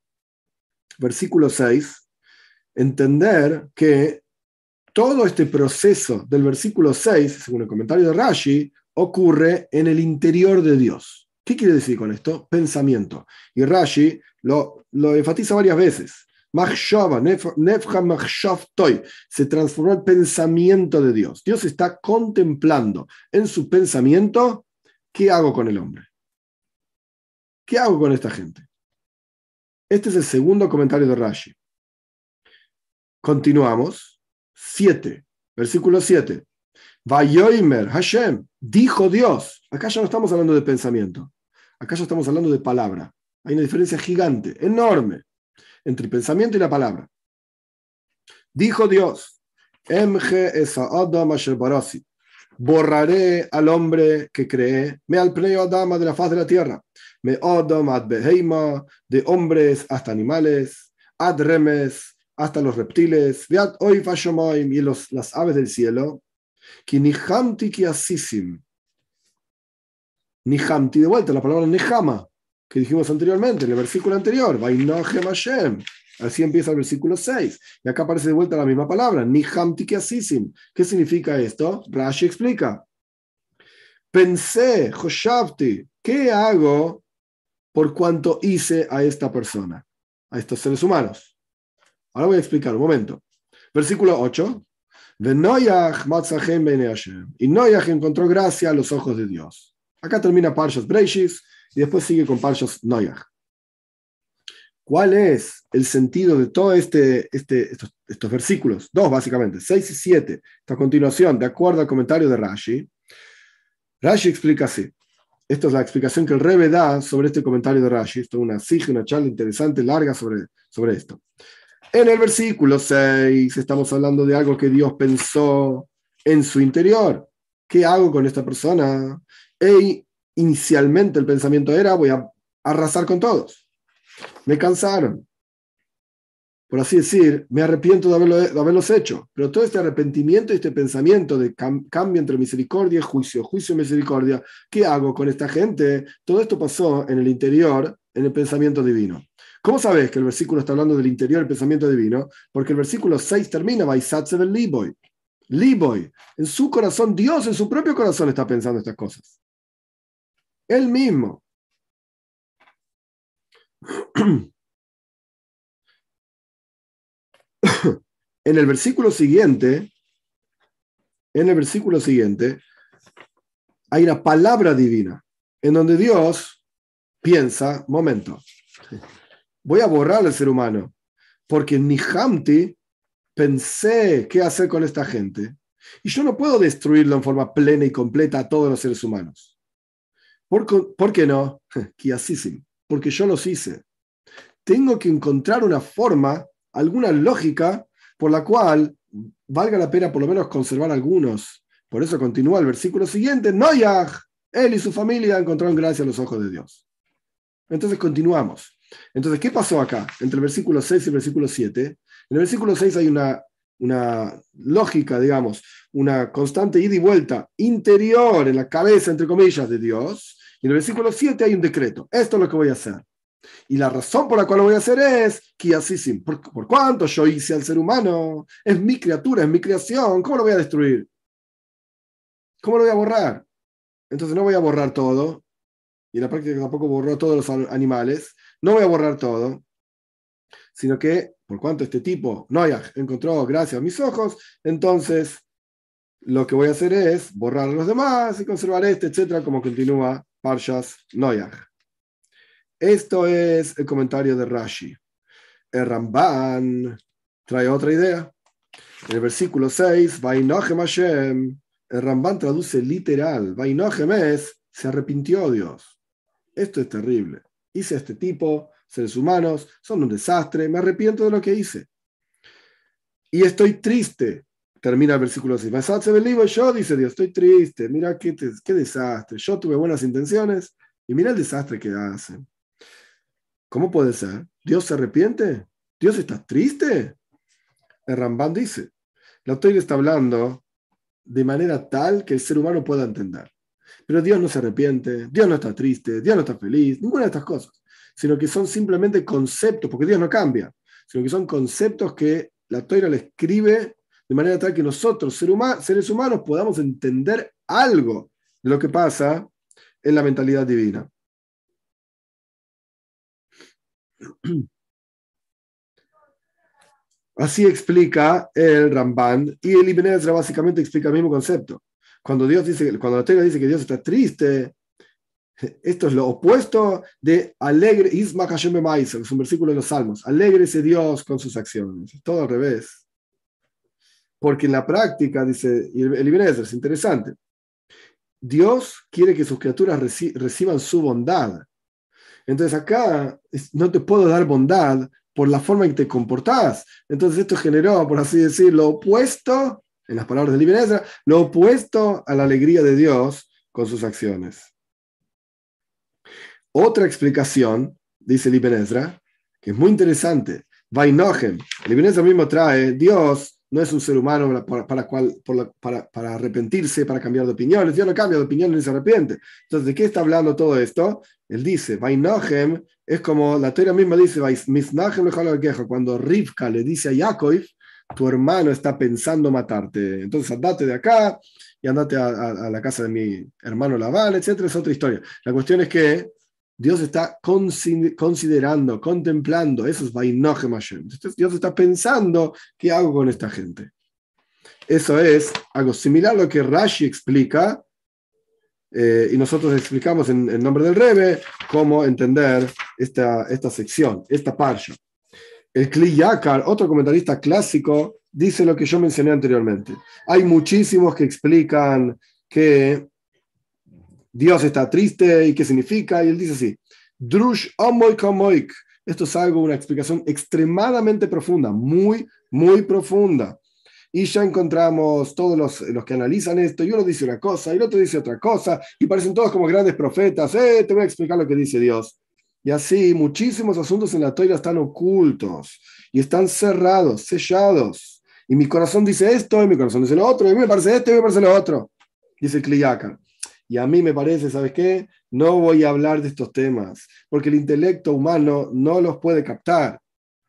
versículo 6, entender que todo este proceso del versículo 6, según el comentario de Rashi, ocurre en el interior de Dios. ¿Qué quiere decir con esto? Pensamiento. Y Rashi lo, lo enfatiza varias veces. Se transformó el pensamiento de Dios. Dios está contemplando en su pensamiento qué hago con el hombre. ¿Qué hago con esta gente? Este es el segundo comentario de Rashi. Continuamos. 7, versículo 7. Vayoimer Hashem, dijo Dios. Acá ya no estamos hablando de pensamiento. Acá ya estamos hablando de palabra. Hay una diferencia gigante, enorme, entre el pensamiento y la palabra. Dijo Dios, borraré al hombre que cree, me al dama de la faz de la tierra, me odom ad beheima, de hombres hasta animales, ad remes, hasta los reptiles, y los, las aves del cielo, que nihamti ki asisim. Nihamti, de vuelta, la palabra nehama, que dijimos anteriormente, en el versículo anterior, Hashem. Así empieza el versículo 6. Y acá aparece de vuelta la misma palabra, Nihamti ki asisim. ¿Qué significa esto? Rashi explica. Pensé, Hoshavti, ¿qué hago por cuanto hice a esta persona, a estos seres humanos? Ahora voy a explicar un momento. Versículo 8. Y Noyach encontró gracia a los ojos de Dios. Acá termina Parshas Breishis y después sigue con Parshas Noyach. ¿Cuál es el sentido de todos este, este, estos, estos, versículos? Dos, básicamente, 6 y 7. Esta continuación, de acuerdo al comentario de Rashi, Rashi explica así. Esta es la explicación que el Rebbe da sobre este comentario de Rashi. Esto es una una charla interesante, larga sobre, sobre esto. En el versículo 6 estamos hablando de algo que Dios pensó en su interior. ¿Qué hago con esta persona? E inicialmente el pensamiento era, voy a arrasar con todos. Me cansaron. Por así decir, me arrepiento de, haberlo, de haberlos hecho. Pero todo este arrepentimiento y este pensamiento de cambio entre misericordia y juicio, juicio y misericordia, ¿qué hago con esta gente? Todo esto pasó en el interior, en el pensamiento divino. ¿Cómo sabes que el versículo está hablando del interior del pensamiento divino? Porque el versículo 6 termina, del Liboy. Liboy, en su corazón, Dios en su propio corazón está pensando estas cosas. Él mismo. en el versículo siguiente, en el versículo siguiente, hay una palabra divina en donde Dios piensa, momento, voy a borrar al ser humano, porque en Nihamti pensé qué hacer con esta gente, y yo no puedo destruirlo en forma plena y completa a todos los seres humanos. ¿Por, ¿por qué no? Porque yo los hice. Tengo que encontrar una forma, alguna lógica por la cual valga la pena por lo menos conservar algunos. Por eso continúa el versículo siguiente, Noyah, él y su familia encontraron gracia a los ojos de Dios. Entonces continuamos. Entonces, ¿qué pasó acá? Entre el versículo 6 y el versículo 7. En el versículo 6 hay una, una lógica, digamos, una constante ida y vuelta interior en la cabeza, entre comillas, de Dios. Y en el versículo 7 hay un decreto. Esto es lo que voy a hacer. Y la razón por la cual lo voy a hacer es que así por, por cuánto yo hice al ser humano, es mi criatura, es mi creación, ¿cómo lo voy a destruir? ¿Cómo lo voy a borrar? Entonces no voy a borrar todo, y en la práctica tampoco borró todos los animales, no voy a borrar todo, sino que por cuanto este tipo, Noyah, encontró gracia a mis ojos, entonces lo que voy a hacer es borrar a los demás y conservar este, etcétera, como continúa Parshas Noyah. Esto es el comentario de Rashi. El Ramban trae otra idea. En el versículo 6, Hashem, el Ramban traduce literal, Vainochem es, se arrepintió Dios. Esto es terrible hice este tipo, seres humanos, son un desastre, me arrepiento de lo que hice. Y estoy triste. Termina el versículo así. Yo, dice Dios, estoy triste, mira qué, qué desastre. Yo tuve buenas intenciones y mira el desastre que hacen. ¿Cómo puede ser? ¿Dios se arrepiente? ¿Dios está triste? El Ramban dice, la Torah está hablando de manera tal que el ser humano pueda entender. Pero Dios no se arrepiente, Dios no está triste, Dios no está feliz, ninguna de estas cosas, sino que son simplemente conceptos, porque Dios no cambia, sino que son conceptos que la Torah le escribe de manera tal que nosotros, seres humanos, podamos entender algo de lo que pasa en la mentalidad divina. Así explica el Ramban y el Ibn Ezra básicamente explica el mismo concepto. Cuando Dios dice, cuando la Torah dice que Dios está triste, esto es lo opuesto de alegre, es un versículo de los Salmos. Alégrese Dios con sus acciones. todo al revés. Porque en la práctica, dice el Ibn Ezra, es interesante. Dios quiere que sus criaturas reciban su bondad. Entonces acá no te puedo dar bondad por la forma en que te comportás. Entonces esto generó, por así decir, lo opuesto, en las palabras de Ibn lo opuesto a la alegría de Dios con sus acciones. Otra explicación, dice Ibn que es muy interesante, Vainohem, el mismo trae, Dios no es un ser humano para, para, para, arrepentirse, para cambiar de opiniones. Dios no cambia de opinión ni se arrepiente. Entonces, ¿de qué está hablando todo esto? Él dice, Vainohem es como la teoría misma dice, cuando Rivka le dice a Yaakov, tu hermano está pensando matarte, entonces andate de acá y andate a, la casa de mi hermano Labán, etc. Es otra historia. La cuestión es que Dios está considerando, contemplando, eso es Vainohem Hashem. Dios está pensando, ¿qué hago con esta gente? Eso es algo similar a lo que Rashi explica eh, y nosotros explicamos en, el nombre del Rebe cómo entender esta, esta sección, esta parsha. El Kli Yakar, otro comentarista clásico, dice lo que yo mencioné anteriormente. Hay muchísimos que explican que Dios está triste y qué significa, y él dice así, Drush Omoik Esto es algo, una explicación extremadamente profunda, muy, muy profunda. Y ya encontramos todos los, los, que analizan esto, y uno dice una cosa, y el otro dice otra cosa, y parecen todos como grandes profetas, eh, te voy a explicar lo que dice Dios. Y así, muchísimos asuntos en la toira están ocultos, y están cerrados, sellados. Y mi corazón dice esto, y mi corazón dice lo otro, y a mí me parece esto, y me parece lo otro. Dice Kliyaka. Y a mí me parece, ¿sabes qué? No voy a hablar de estos temas, porque el intelecto humano no los puede captar.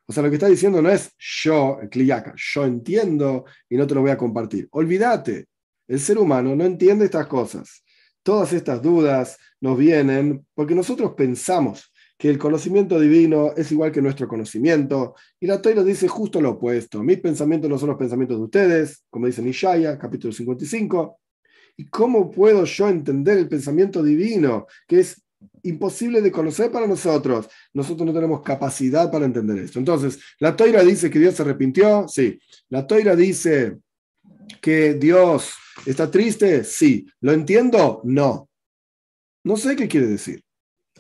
O sea, lo que está diciendo no es yo, cliaca, yo entiendo y no te lo voy a compartir. Olvídate, el ser humano no entiende estas cosas. Todas estas dudas nos vienen porque nosotros pensamos que el conocimiento divino es igual que nuestro conocimiento, y la Torah dice justo lo opuesto. Mis pensamientos no son los pensamientos de ustedes, como dice Nishaya, capítulo 55. ¿Y cómo puedo yo entender el pensamiento divino, que es imposible de conocer para nosotros. Nosotros no tenemos capacidad para entender esto. Entonces, la toira dice que Dios se arrepintió, sí. La toira dice que Dios está triste, sí. ¿Lo entiendo? No. No sé qué quiere decir.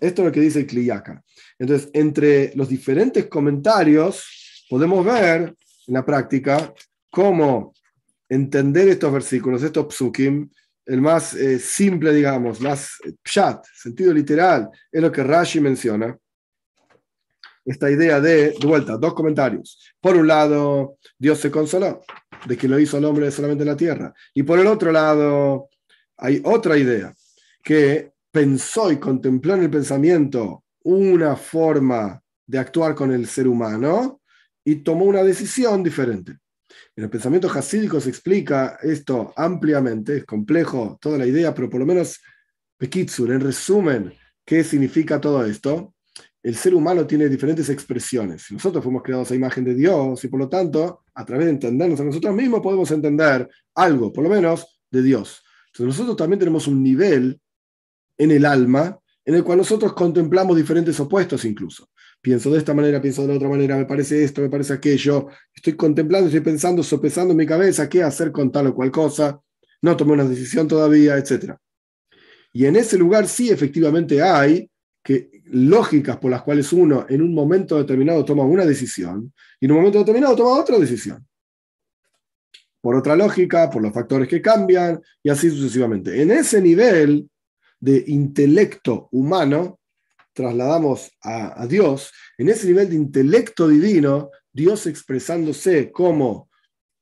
Esto es lo que dice Kliyaka. Entonces, entre los diferentes comentarios, podemos ver en la práctica cómo entender estos versículos, estos psukim, el más eh, simple, digamos, más pshat, sentido literal, es lo que Rashi menciona. Esta idea de, de vuelta, dos comentarios. Por un lado, Dios se consoló de que lo hizo el hombre solamente en la tierra. Y por el otro lado, hay otra idea, que pensó y contempló en el pensamiento una forma de actuar con el ser humano y tomó una decisión diferente. En el pensamiento hasídico se explica esto ampliamente, es complejo toda la idea, pero por lo menos, Pekitsur, en resumen, ¿qué significa todo esto? El ser humano tiene diferentes expresiones. Nosotros fuimos creados a imagen de Dios y por lo tanto, a través de entendernos a nosotros mismos, podemos entender algo, por lo menos, de Dios. Entonces nosotros también tenemos un nivel en el alma en el cual nosotros contemplamos diferentes opuestos incluso pienso de esta manera, pienso de la otra manera, me parece esto, me parece aquello, estoy contemplando, estoy pensando, sopesando en mi cabeza qué hacer con tal o cual cosa, no tomé una decisión todavía, etc. Y en ese lugar sí efectivamente hay que, lógicas por las cuales uno en un momento determinado toma una decisión y en un momento determinado toma otra decisión. Por otra lógica, por los factores que cambian y así sucesivamente. En ese nivel de intelecto humano, trasladamos a, Dios, en ese nivel de intelecto divino, Dios expresándose como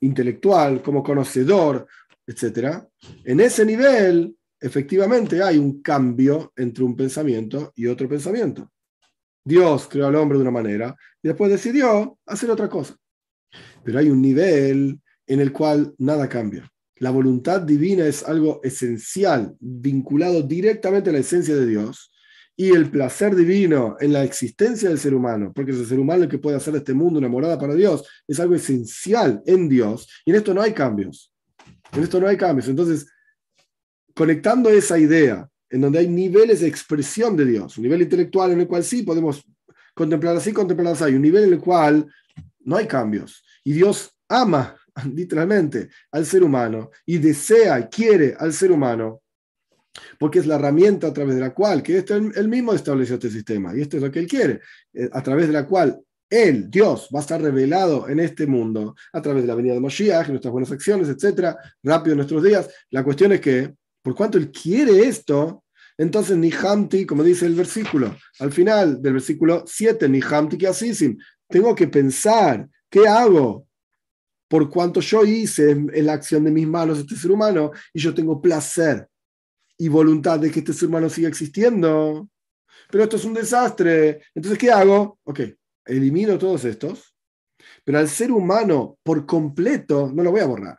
intelectual, como conocedor, etc. En ese nivel, efectivamente, hay un cambio entre un pensamiento y otro pensamiento. Dios creó al hombre de una manera y después decidió hacer otra cosa. Pero hay un nivel en el cual nada cambia. La voluntad divina es algo esencial, vinculado directamente a la esencia de Dios, y el placer divino en la existencia del ser humano, porque es el ser humano el que puede hacer de este mundo una morada para Dios, es algo esencial en Dios, y en esto no hay cambios. En esto no hay cambios. Entonces, conectando esa idea, en donde hay niveles de expresión de Dios, un nivel intelectual en el cual sí podemos contemplar así, contemplar así, un nivel en el cual no hay cambios, y Dios ama literalmente al ser humano y desea, quiere al ser humano, porque es la herramienta a través de la cual, que este, él mismo estableció este sistema, y esto es lo que él quiere, eh, a través de la cual él, Dios, va a estar revelado en este mundo a través de la venida de Moshiach, nuestras buenas acciones, etcétera, rápido en nuestros días. La cuestión es que, por cuanto él quiere esto, entonces ni Hamti, como dice el versículo, al final del versículo 7, ni Hamti que asisim, tengo que pensar, ¿qué hago? Por cuanto yo hice en la acción de mis manos este ser humano y yo tengo placer y voluntad de que este ser humano siga existiendo. Pero esto es un desastre. Entonces, ¿qué hago? Ok, elimino todos estos, pero al ser humano por completo no lo voy a borrar,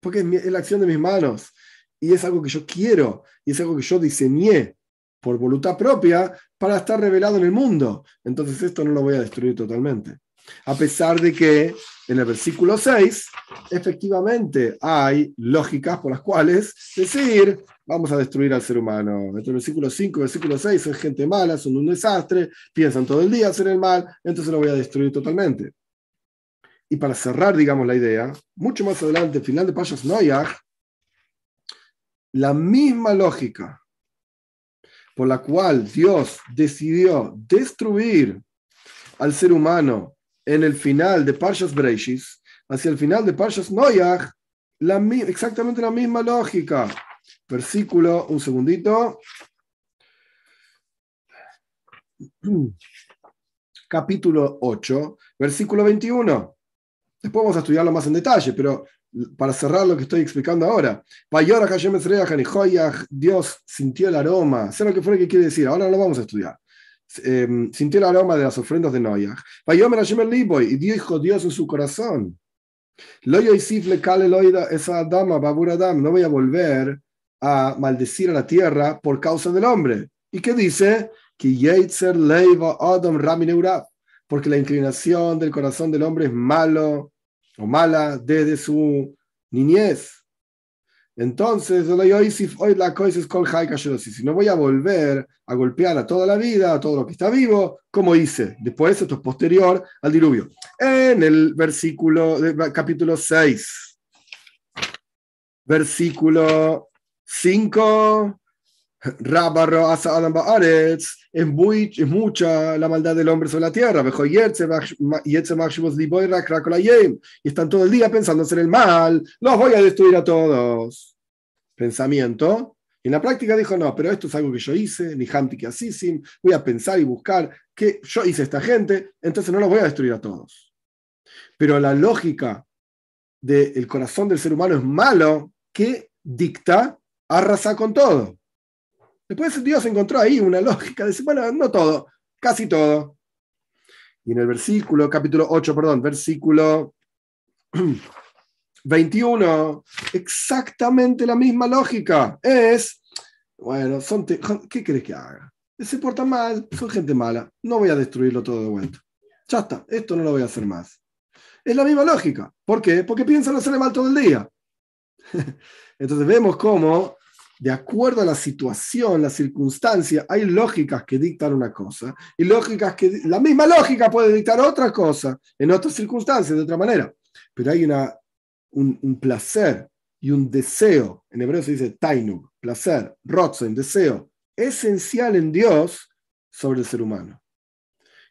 porque es, la acción de mis manos y es algo que yo quiero y es algo que yo diseñé por voluntad propia para estar revelado en el mundo. Entonces esto no lo voy a destruir totalmente. A pesar de que en el versículo 6, efectivamente hay lógicas por las cuales decir, vamos a destruir al ser humano. Entre el versículo 5 y el versículo 6 son gente mala, son un desastre, piensan todo el día hacer el mal, entonces lo voy a destruir totalmente. Y para cerrar, digamos, la idea, mucho más adelante, final de Payas Noyach, la misma lógica por la cual Dios decidió destruir al ser humano en el final de Parshas Breishis, hacia el final de Parshas Noyach, exactamente la misma lógica. Versículo, un segundito. Capítulo 8, versículo 21. Después vamos a estudiarlo más en detalle, pero para cerrar lo que estoy explicando ahora. Dios sintió el aroma, sé lo que fue que quiere decir, ahora lo vamos a estudiar. Em, sintió el aroma de las ofrendas de Noyach. Y dijo Dios en su corazón, no voy a volver a maldecir a la tierra por causa del hombre. ¿Y qué dice? Porque la inclinación del corazón del hombre es malo o mala desde su niñez. Entonces, si no voy a volver a golpear a toda la vida, a todo lo que está vivo, como hice. Después, esto es posterior al diluvio. En el versículo, capítulo 6, versículo 5, es, muy, es mucha la maldad del hombre sobre la tierra. Y están todo el día pensando hacer el mal. Los voy a destruir a todos. Pensamiento. Y en la práctica dijo, no, pero esto es algo que yo hice, ni Hamti que así, voy a pensar y buscar que yo hice esta gente, entonces no los voy a destruir a todos. Pero la lógica del corazón del ser humano es malo que dicta arrasar con todo. Después Dios encontró ahí una lógica decir, bueno, no todo, casi todo. Y en el versículo, capítulo 8, perdón, versículo 21, exactamente la misma lógica. Es, bueno, son ¿qué crees que haga? Se porta mal, son gente mala, no voy a destruirlo todo de vuelta. Ya está, esto no lo voy a hacer más. Es la misma lógica. ¿Por qué? Porque piensan hacerle mal todo el día. Entonces vemos cómo de acuerdo a la situación, la circunstancia, hay lógicas que dictan una cosa y lógicas que la misma lógica puede dictar otra cosa en otras circunstancias, de otra manera. Pero hay una, un, placer y un deseo, en hebreo se dice tainug, placer, rotzen, deseo, esencial en Dios sobre el ser humano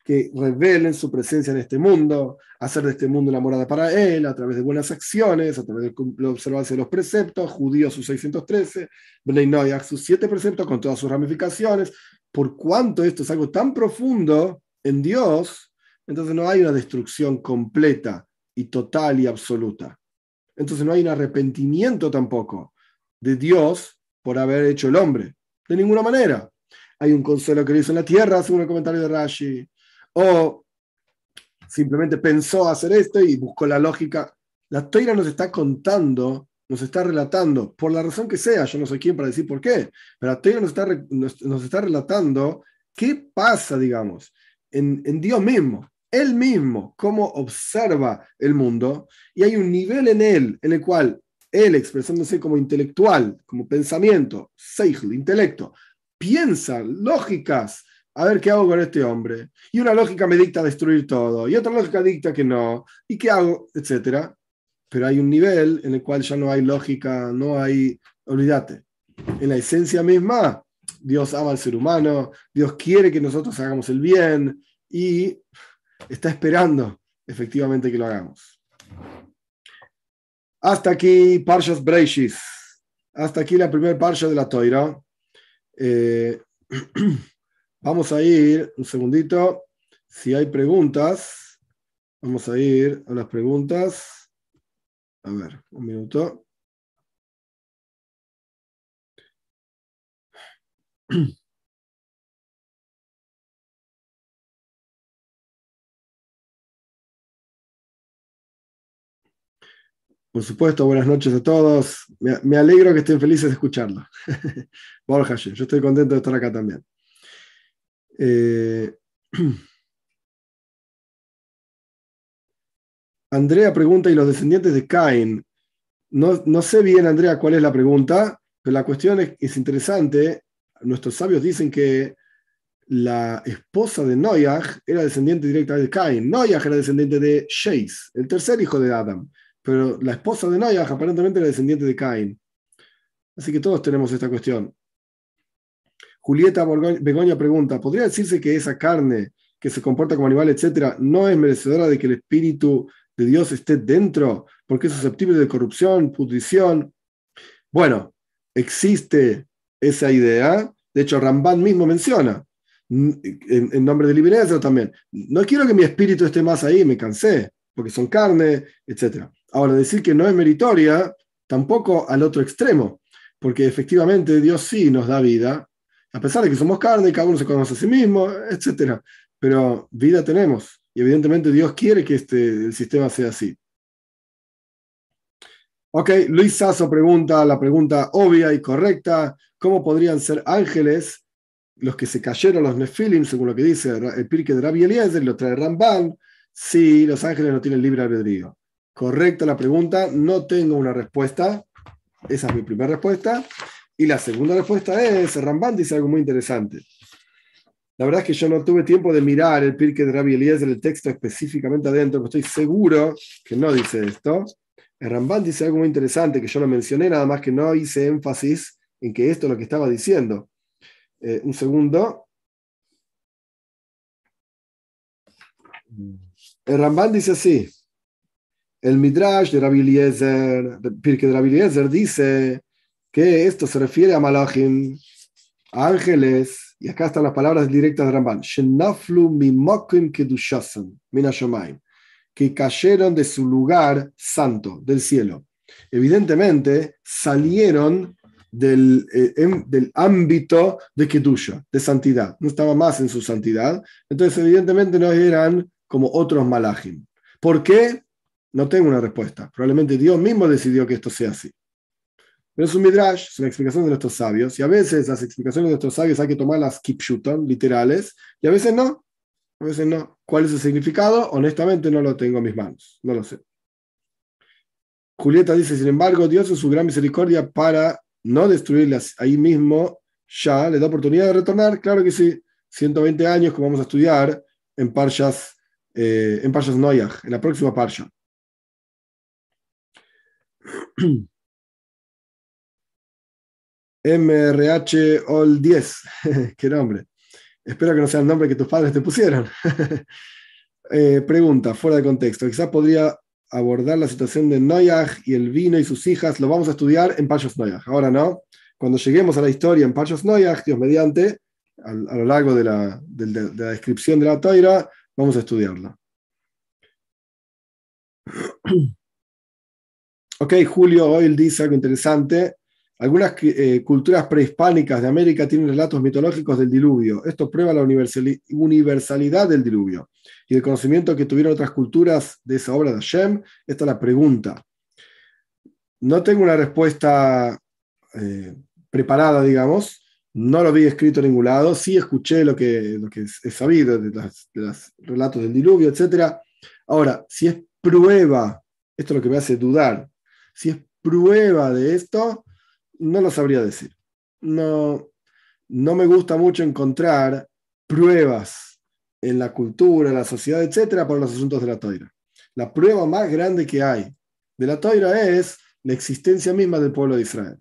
que revelen su presencia en este mundo, hacer de este mundo una morada para él, a través de buenas acciones, a través de la observancia de los preceptos, judíos sus 613, Bnei Noyach sus siete preceptos con todas sus ramificaciones, por cuanto esto es algo tan profundo en Dios, entonces no hay una destrucción completa y total y absoluta. Entonces no hay un arrepentimiento tampoco de Dios por haber hecho el hombre. De ninguna manera. Hay un consuelo que le hizo en la tierra, según el comentario de Rashi. O simplemente pensó hacer esto y buscó la lógica. La Toira nos está contando, nos está relatando, por la razón que sea, yo no soy quien para decir por qué, pero la Toira nos está, nos, está relatando qué pasa, digamos, en, en Dios mismo él mismo, cómo observa el mundo, y hay un nivel en él en el cual él, expresándose como intelectual, como pensamiento, seigl, intelecto, piensa lógicas, a ver qué hago con este hombre, y una lógica me dicta destruir todo, y otra lógica dicta que no, y qué hago, etcétera. Pero hay un nivel en el cual ya no hay lógica, no hay, olvídate, en la esencia misma, Dios ama al ser humano, Dios quiere que nosotros hagamos el bien, y está esperando efectivamente que lo hagamos. Hasta aquí Parshas Breishis. Hasta aquí la primera parsha de la Toira. Eh, vamos a ir, un segundito, si hay preguntas, vamos a ir a las preguntas. A ver, un minuto. Por supuesto, buenas noches a todos. Me, alegro que estén felices de escucharlo. Borja, yo estoy contento de estar acá también. Eh, Andrea pregunta, ¿y los descendientes de Cain? No, sé bien, Andrea, cuál es la pregunta, pero la cuestión es, interesante. Nuestros sabios dicen que la esposa de Noach era descendiente directa de Cain. Noach era descendiente de Sheis, el tercer hijo de Adam pero la esposa de Noach aparentemente era descendiente de Caín. Así que todos tenemos esta cuestión. Julieta Begoña pregunta, ¿podría decirse que esa carne que se comporta como animal, etcétera, no es merecedora de que el Espíritu de Dios esté dentro porque es susceptible de corrupción, pudrición? Bueno, existe esa idea. De hecho, Ramban mismo menciona, en, nombre de Libereza también, no quiero que mi espíritu esté más ahí, me cansé, porque son carne, etcétera. Ahora, decir que no es meritoria, tampoco al otro extremo, porque efectivamente Dios sí nos da vida, a pesar de que somos carne, cada uno se conoce a sí mismo, etc. Pero vida tenemos, y evidentemente Dios quiere que este, el sistema sea así. Ok, Luis Sasso pregunta la pregunta obvia y correcta, ¿cómo podrían ser ángeles los que se cayeron los Nefilim, según lo que dice el Pirke de Rabbi Eliezer, lo trae Ramban, si los ángeles no tienen libre albedrío? Correcta la pregunta, no tengo una respuesta. Esa es mi primera respuesta. Y la segunda respuesta es, Ramban dice algo muy interesante. La verdad es que yo no tuve tiempo de mirar el Pirke de Rabbi Eliezer, el texto específicamente adentro, pero estoy seguro que no dice esto. El dice algo muy interesante que yo lo mencioné, nada más que no hice énfasis en que esto es lo que estaba diciendo. Eh, un segundo. El Ramban dice así. El Midrash de Rabbi Eliezer, Pirke de Rabbi Eliezer, dice que esto se refiere a Malachim, a ángeles, y acá están las palabras directas de Ramban, que cayeron de su lugar santo, del cielo. Evidentemente, salieron del, eh, del ámbito de Kedusha, de santidad. No estaba más en su santidad. Entonces, evidentemente, no eran como otros malachim. ¿Por qué? No tengo una respuesta. Probablemente Dios mismo decidió que esto sea así. Pero es un midrash, es una explicación de nuestros sabios. Y a veces las explicaciones de nuestros sabios hay que tomarlas kipshuton, literales, y a veces no. A veces no. ¿Cuál es el significado? Honestamente no lo tengo en mis manos. No lo sé. Julieta dice, sin embargo, Dios en su gran misericordia para no destruirlas ahí mismo, ya le da oportunidad de retornar. Claro que sí. 120 años, como vamos a estudiar en Parshas, eh, en Parshas en la próxima Parsha. MRH All 10, qué nombre. Espero que no sea el nombre que tus padres te pusieron. Eh, pregunta, fuera de contexto. Quizás podría abordar la situación de Noyaj y el vino y sus hijas. Lo vamos a estudiar en Pachos Noyaj. Ahora no. Cuando lleguemos a la historia en Pachos Noyaj, Dios mediante, a, lo largo de la, descripción de la toira, Vamos a estudiarla. Ok, Julio Oil dice algo interesante. Algunas eh, culturas prehispánicas de América tienen relatos mitológicos del diluvio. Esto prueba la universalidad del diluvio y el conocimiento que tuvieron otras culturas de esa obra de Hashem. Esta es la pregunta. No tengo una respuesta eh, preparada, digamos. No lo vi escrito en ningún lado. Sí escuché lo que, lo que he sabido de, los relatos del diluvio, etc. Ahora, si es prueba, esto es lo que me hace dudar, si es prueba de esto, no lo sabría decir. No, no me gusta mucho encontrar pruebas en la cultura, en la sociedad, etcétera, por los asuntos de la toira. La prueba más grande que hay de la toira es la existencia misma del pueblo de Israel.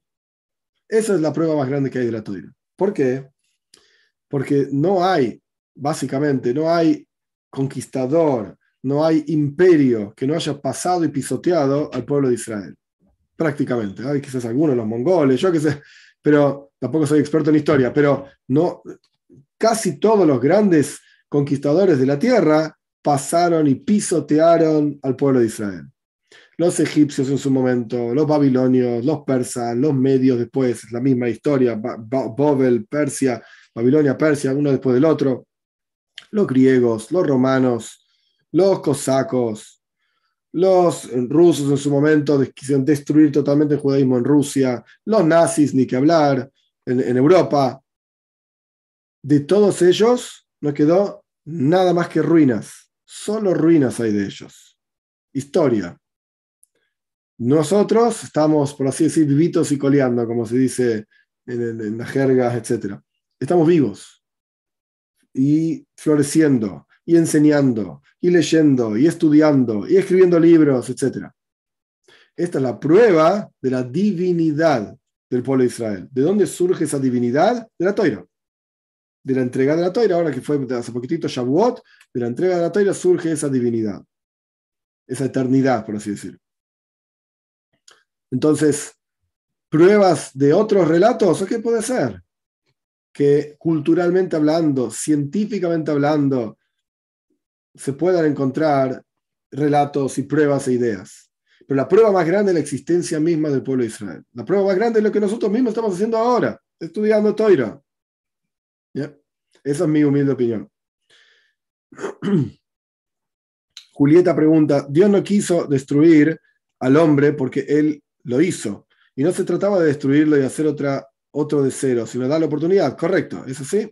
Esa es la prueba más grande que hay de la toira. ¿Por qué? Porque no hay, básicamente, no hay conquistador, no hay imperio que no haya pasado y pisoteado al pueblo de Israel prácticamente. Hay quizás algunos, los mongoles, yo qué sé, pero tampoco soy experto en historia, pero no, casi todos los grandes conquistadores de la tierra pasaron y pisotearon al pueblo de Israel. Los egipcios en su momento, los babilonios, los persas, los medios después, la misma historia, Babel, Persia, Babilonia, Persia, uno después del otro, los griegos, los romanos, los cosacos, los rusos en su momento quisieron destruir totalmente el judaísmo en Rusia. Los nazis, ni que hablar, en, Europa. De todos ellos no quedó nada más que ruinas. Solo ruinas hay de ellos. Historia. Nosotros estamos, por así decir, vivitos y coleando, como se dice en, en las jergas, etc. Estamos vivos y floreciendo y enseñando, y leyendo, y estudiando, y escribiendo libros, etc. Esta es la prueba de la divinidad del pueblo de Israel. ¿De dónde surge esa divinidad? De la toira. De la entrega de la toira, ahora que fue hace poquitito Shavuot, de la entrega de la toira surge esa divinidad, esa eternidad, por así decirlo. Entonces, pruebas de otros relatos, ¿qué puede ser? Que culturalmente hablando, científicamente hablando, se puedan encontrar relatos y pruebas e ideas. Pero la prueba más grande es la existencia misma del pueblo de Israel. La prueba más grande es lo que nosotros mismos estamos haciendo ahora, estudiando Toira. Esa es mi humilde opinión. Julieta pregunta, Dios no quiso destruir al hombre porque él lo hizo. Y no se trataba de destruirlo y hacer otra, otro de cero, sino dar la oportunidad. Correcto, ¿es así?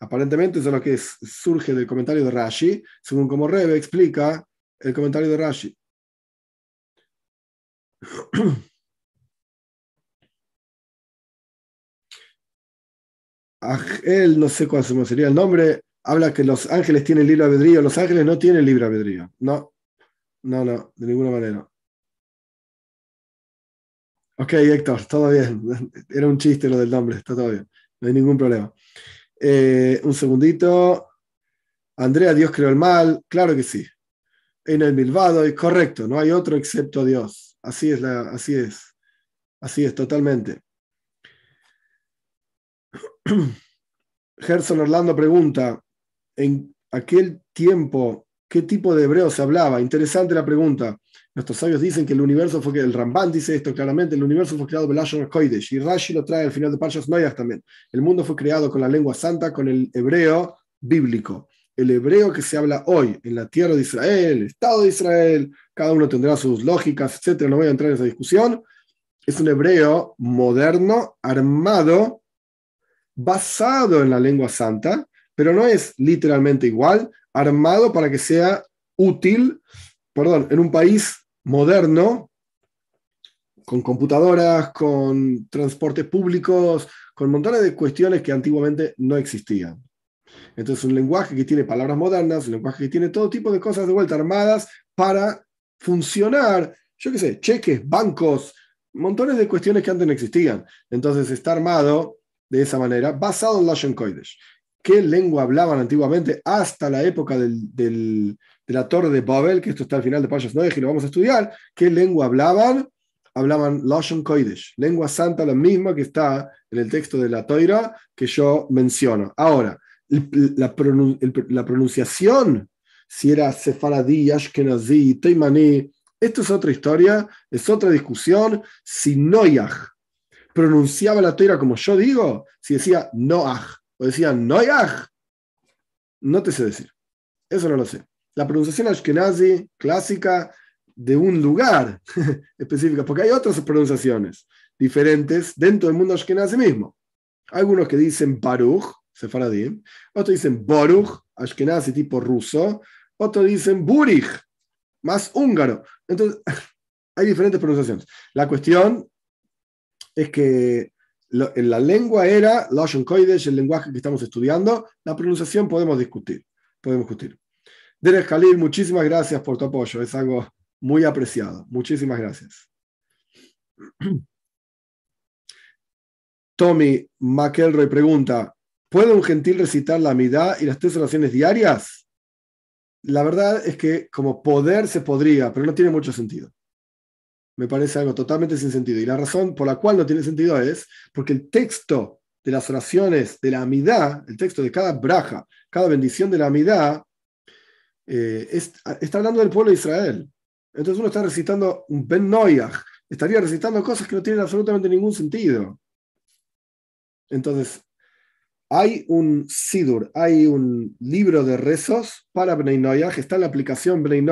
Aparentemente eso es lo que surge del comentario de Rashi, según como Rebe explica el comentario de Rashi. Él, no sé cuál sería el nombre, habla que los ángeles tienen libre albedrío. Los ángeles no tienen libre albedrío. No, no, no, de ninguna manera. Ok, Héctor, todo bien. Era un chiste lo del nombre, está todo bien. No hay ningún problema. Eh, un segundito. Andrea, Dios creó el mal. Claro que sí. En el milvado es correcto. No hay otro excepto Dios. Así es, la, así es. Así es, totalmente. Gerson Orlando pregunta, en aquel tiempo, ¿qué tipo de hebreo se hablaba? Interesante la pregunta. Nuestros sabios dicen que el universo fue que el Ramban dice esto claramente, el universo fue creado Belashon Koidesh y Rashi lo trae al final de Parshas Noyach también. El mundo fue creado con la lengua santa, con el hebreo bíblico. El hebreo que se habla hoy en la tierra de Israel, el Estado de Israel, cada uno tendrá sus lógicas, etcétera, no voy a entrar en esa discusión. Es un hebreo moderno, armado, basado en la lengua santa, pero no es literalmente igual, armado para que sea útil, perdón, en un país moderno, con computadoras, con transportes públicos, con montones de cuestiones que antiguamente no existían. Entonces, un lenguaje que tiene palabras modernas, un lenguaje que tiene todo tipo de cosas de vuelta armadas para funcionar, yo qué sé, cheques, bancos, montones de cuestiones que antes no existían. Entonces, está armado de esa manera, basado en Lashon Kodesh. ¿Qué lengua hablaban antiguamente hasta la época del de la Torre de Babel, que esto está al final de Payas Noé, y lo vamos a estudiar, ¿qué lengua hablaban? Hablaban Lashon Kodesh, lengua santa, la misma que está en el texto de la Toira que yo menciono. Ahora, la, pronunciación si era sefaradí, ashkenazí, teimaní. Esto es otra historia, es otra discusión. Si Noyaj pronunciaba la toira como yo digo, si decía Noach o decía Noyaj, no te sé decir. Eso no lo sé. La pronunciación ashkenazi clásica de un lugar específico, porque hay otras pronunciaciones diferentes dentro del mundo ashkenazi mismo. Algunos que dicen Baruch, sefaradim, otros dicen Boruch, ashkenazi tipo ruso, otros dicen Burich, más húngaro. Entonces, hay diferentes pronunciaciones. La cuestión es que en la lengua era Lashon Kodesh, el lenguaje que estamos estudiando, la pronunciación podemos discutir. Podemos discutir. Derek Khalil, muchísimas gracias por tu apoyo, es algo muy apreciado. Muchísimas gracias. Tommy McElroy pregunta: ¿Puede un gentil recitar la amidad y las tres oraciones diarias? La verdad es que como poder se podría, pero no tiene mucho sentido. Me parece algo totalmente sin sentido. Y la razón por la cual no tiene sentido es porque el texto de las oraciones de la amidad, el texto de cada braja, cada bendición de la amidad, eh, está hablando del pueblo de Israel. Entonces uno está recitando un Ben Noyach, estaría recitando cosas que no tienen absolutamente ningún sentido. Entonces, hay un Sidur, hay un libro de rezos para Bnei Noyach, está en la aplicación Bnei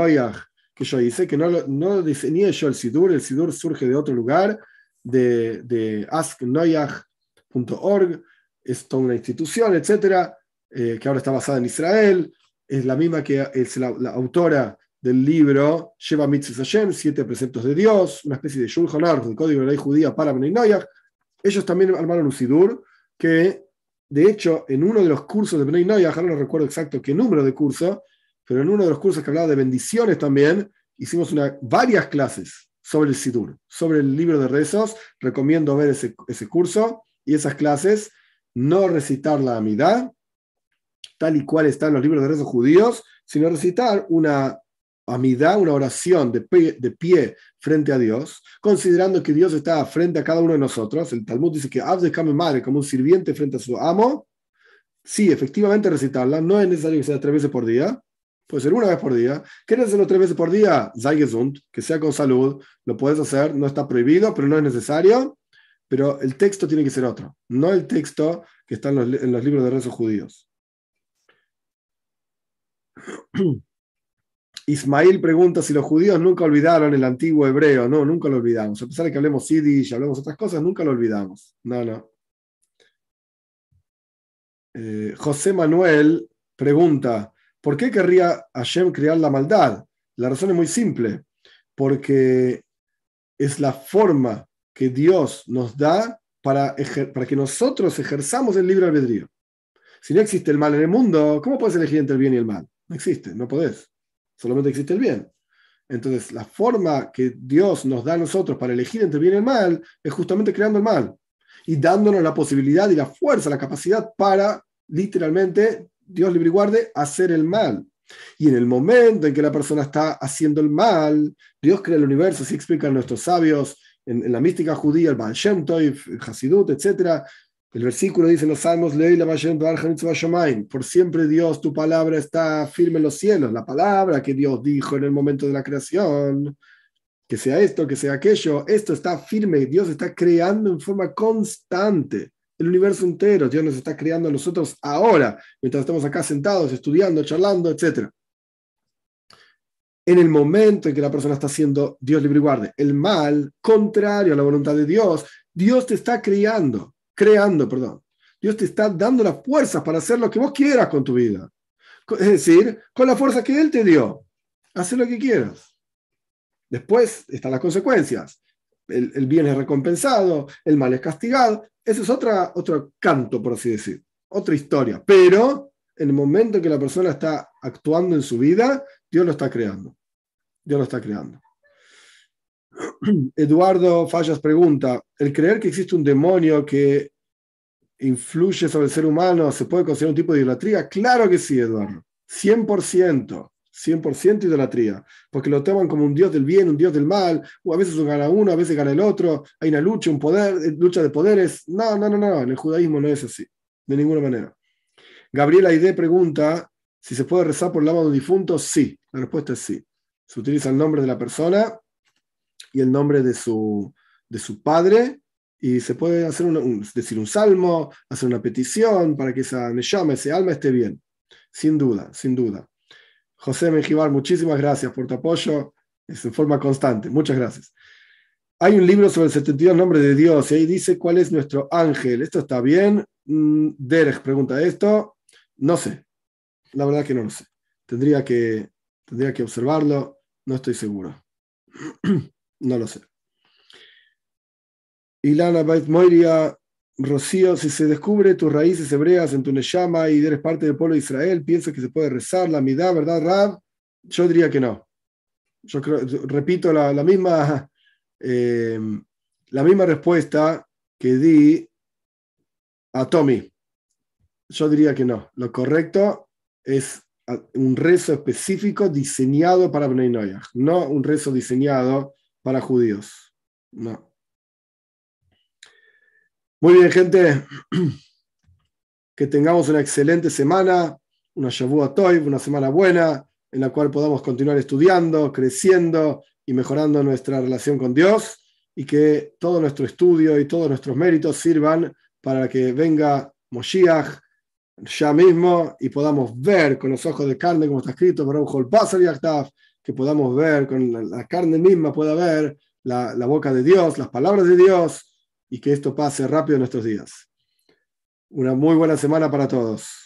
que yo hice, que no, no diseñé yo el Sidur, el Sidur surge de otro lugar, de, de asknoyach.org, es toda una institución, etcétera, eh, que ahora está basada en Israel, es la misma que es la, autora del libro Sheva Mitzvah Hashem, Siete Preceptos de Dios, una especie de Shulchan Aruch, el código de la ley judía para Noyach. Ellos también armaron un Sidur que de hecho, en uno de los cursos de Bnei Noyah, no recuerdo exacto qué número de curso, pero en uno de los cursos que hablaba de bendiciones también, hicimos una, varias clases sobre el Sidur, sobre el libro de rezos. Recomiendo ver ese, ese curso y esas clases, no recitar la amidad, tal y cual está en los libros de rezos judíos, sino recitar una amidad, una oración de pie, de pie, frente a Dios, considerando que Dios está frente a cada uno de nosotros. El Talmud dice que Abde Kame Madre, como un sirviente frente a su amo. Sí, efectivamente recitarla, no es necesario que sea tres veces por día, puede ser una vez por día. ¿Quieres hacerlo tres veces por día? Zaygesund, que sea con salud, lo puedes hacer, no está prohibido, pero no es necesario. Pero el texto tiene que ser otro, no el texto que está en los, libros de rezos judíos. Ismail pregunta si los judíos nunca olvidaron el antiguo hebreo. No, nunca lo olvidamos. A pesar de que hablemos yiddish, hablemos otras cosas, nunca lo olvidamos. No, no. Eh, José Manuel pregunta, ¿por qué querría Hashem crear la maldad? La razón es muy simple, porque es la forma que Dios nos da para, que nosotros ejerzamos el libre albedrío. Si no existe el mal en el mundo, ¿cómo puedes elegir entre el bien y el mal? No existe, no podés solamente existe el bien. Entonces, la forma que Dios nos da a nosotros para elegir entre el bien y el mal es justamente creando el mal y dándonos la posibilidad y la fuerza, la capacidad para, literalmente, Dios libre y guarde, hacer el mal. Y en el momento en que la persona está haciendo el mal, Dios crea el universo, así explican nuestros sabios en, la mística judía, el Baal Shem el Hasidut, etc. El versículo dice en los Salmos, por siempre Dios, tu palabra está firme en los cielos, la palabra que Dios dijo en el momento de la creación, que sea esto, que sea aquello, esto está firme, Dios está creando en forma constante el universo entero, Dios nos está creando a nosotros ahora, mientras estamos acá sentados, estudiando, charlando, etc. En el momento en que la persona está haciendo, Dios libre y guarde, el mal, contrario a la voluntad de Dios, Dios te está creando creando, perdón. Dios te está dando las fuerzas para hacer lo que vos quieras con tu vida. Es decir, con la fuerza que Él te dio. Hacer lo que quieras. Después están las consecuencias. El, bien es recompensado, el mal es castigado. Ese es otra, otro canto, por así decir. Otra historia. Pero en el momento en que la persona está actuando en su vida, Dios lo está creando. Dios lo está creando. Eduardo Fallas pregunta, ¿el creer que existe un demonio que influye sobre el ser humano se puede considerar un tipo de idolatría? Claro que sí, Eduardo. 100%. 100% idolatría, porque lo toman como un dios del bien, un dios del mal, a veces gana uno, a veces gana el otro, hay una lucha, un poder, eh, lucha de poderes. No, no, no, no, en el judaísmo no es así, de ninguna manera. Gabriela Aide pregunta Si se puede rezar por el alma de un difunto, sí. La respuesta es sí. Se utiliza el nombre de la persona y el nombre de su, de su padre y se puede hacer un, decir un salmo, hacer una petición para que esa llame, ese alma esté bien. Sin duda, sin duda. José Menjivar, muchísimas gracias por tu apoyo. Es en forma constante. Muchas gracias. Hay un libro sobre el 72 nombres de Dios y ahí dice cuál es nuestro ángel. ¿Esto está bien? Mm, Derek pregunta esto. No sé. La verdad que no lo sé. Tendría que, tendría que observarlo. No estoy seguro. no lo sé. Ilana Bait Moiria, Rocío, si se descubre tus raíces hebreas en tu Neshama y eres parte del pueblo de Israel, pienso que se puede rezar la midá, ¿verdad, Rab? Yo diría que no. Yo repito la, misma, eh, la misma respuesta que di a Tommy. Yo diría que no. Lo correcto es un rezo específico diseñado para Bnei no un rezo diseñado para judíos. No. Muy bien, gente. Que tengamos una excelente semana, una Shavua Toy, una semana buena, en la cual podamos continuar estudiando, creciendo y mejorando nuestra relación con Dios, y que todo nuestro estudio y todos nuestros méritos sirvan para que venga Moshiach ya mismo y podamos ver con los ojos de carne, como está escrito, que podamos ver con la carne misma, pueda ver la boca de Dios, las palabras de Dios y que esto pase rápido en nuestros días. Una muy buena semana para todos.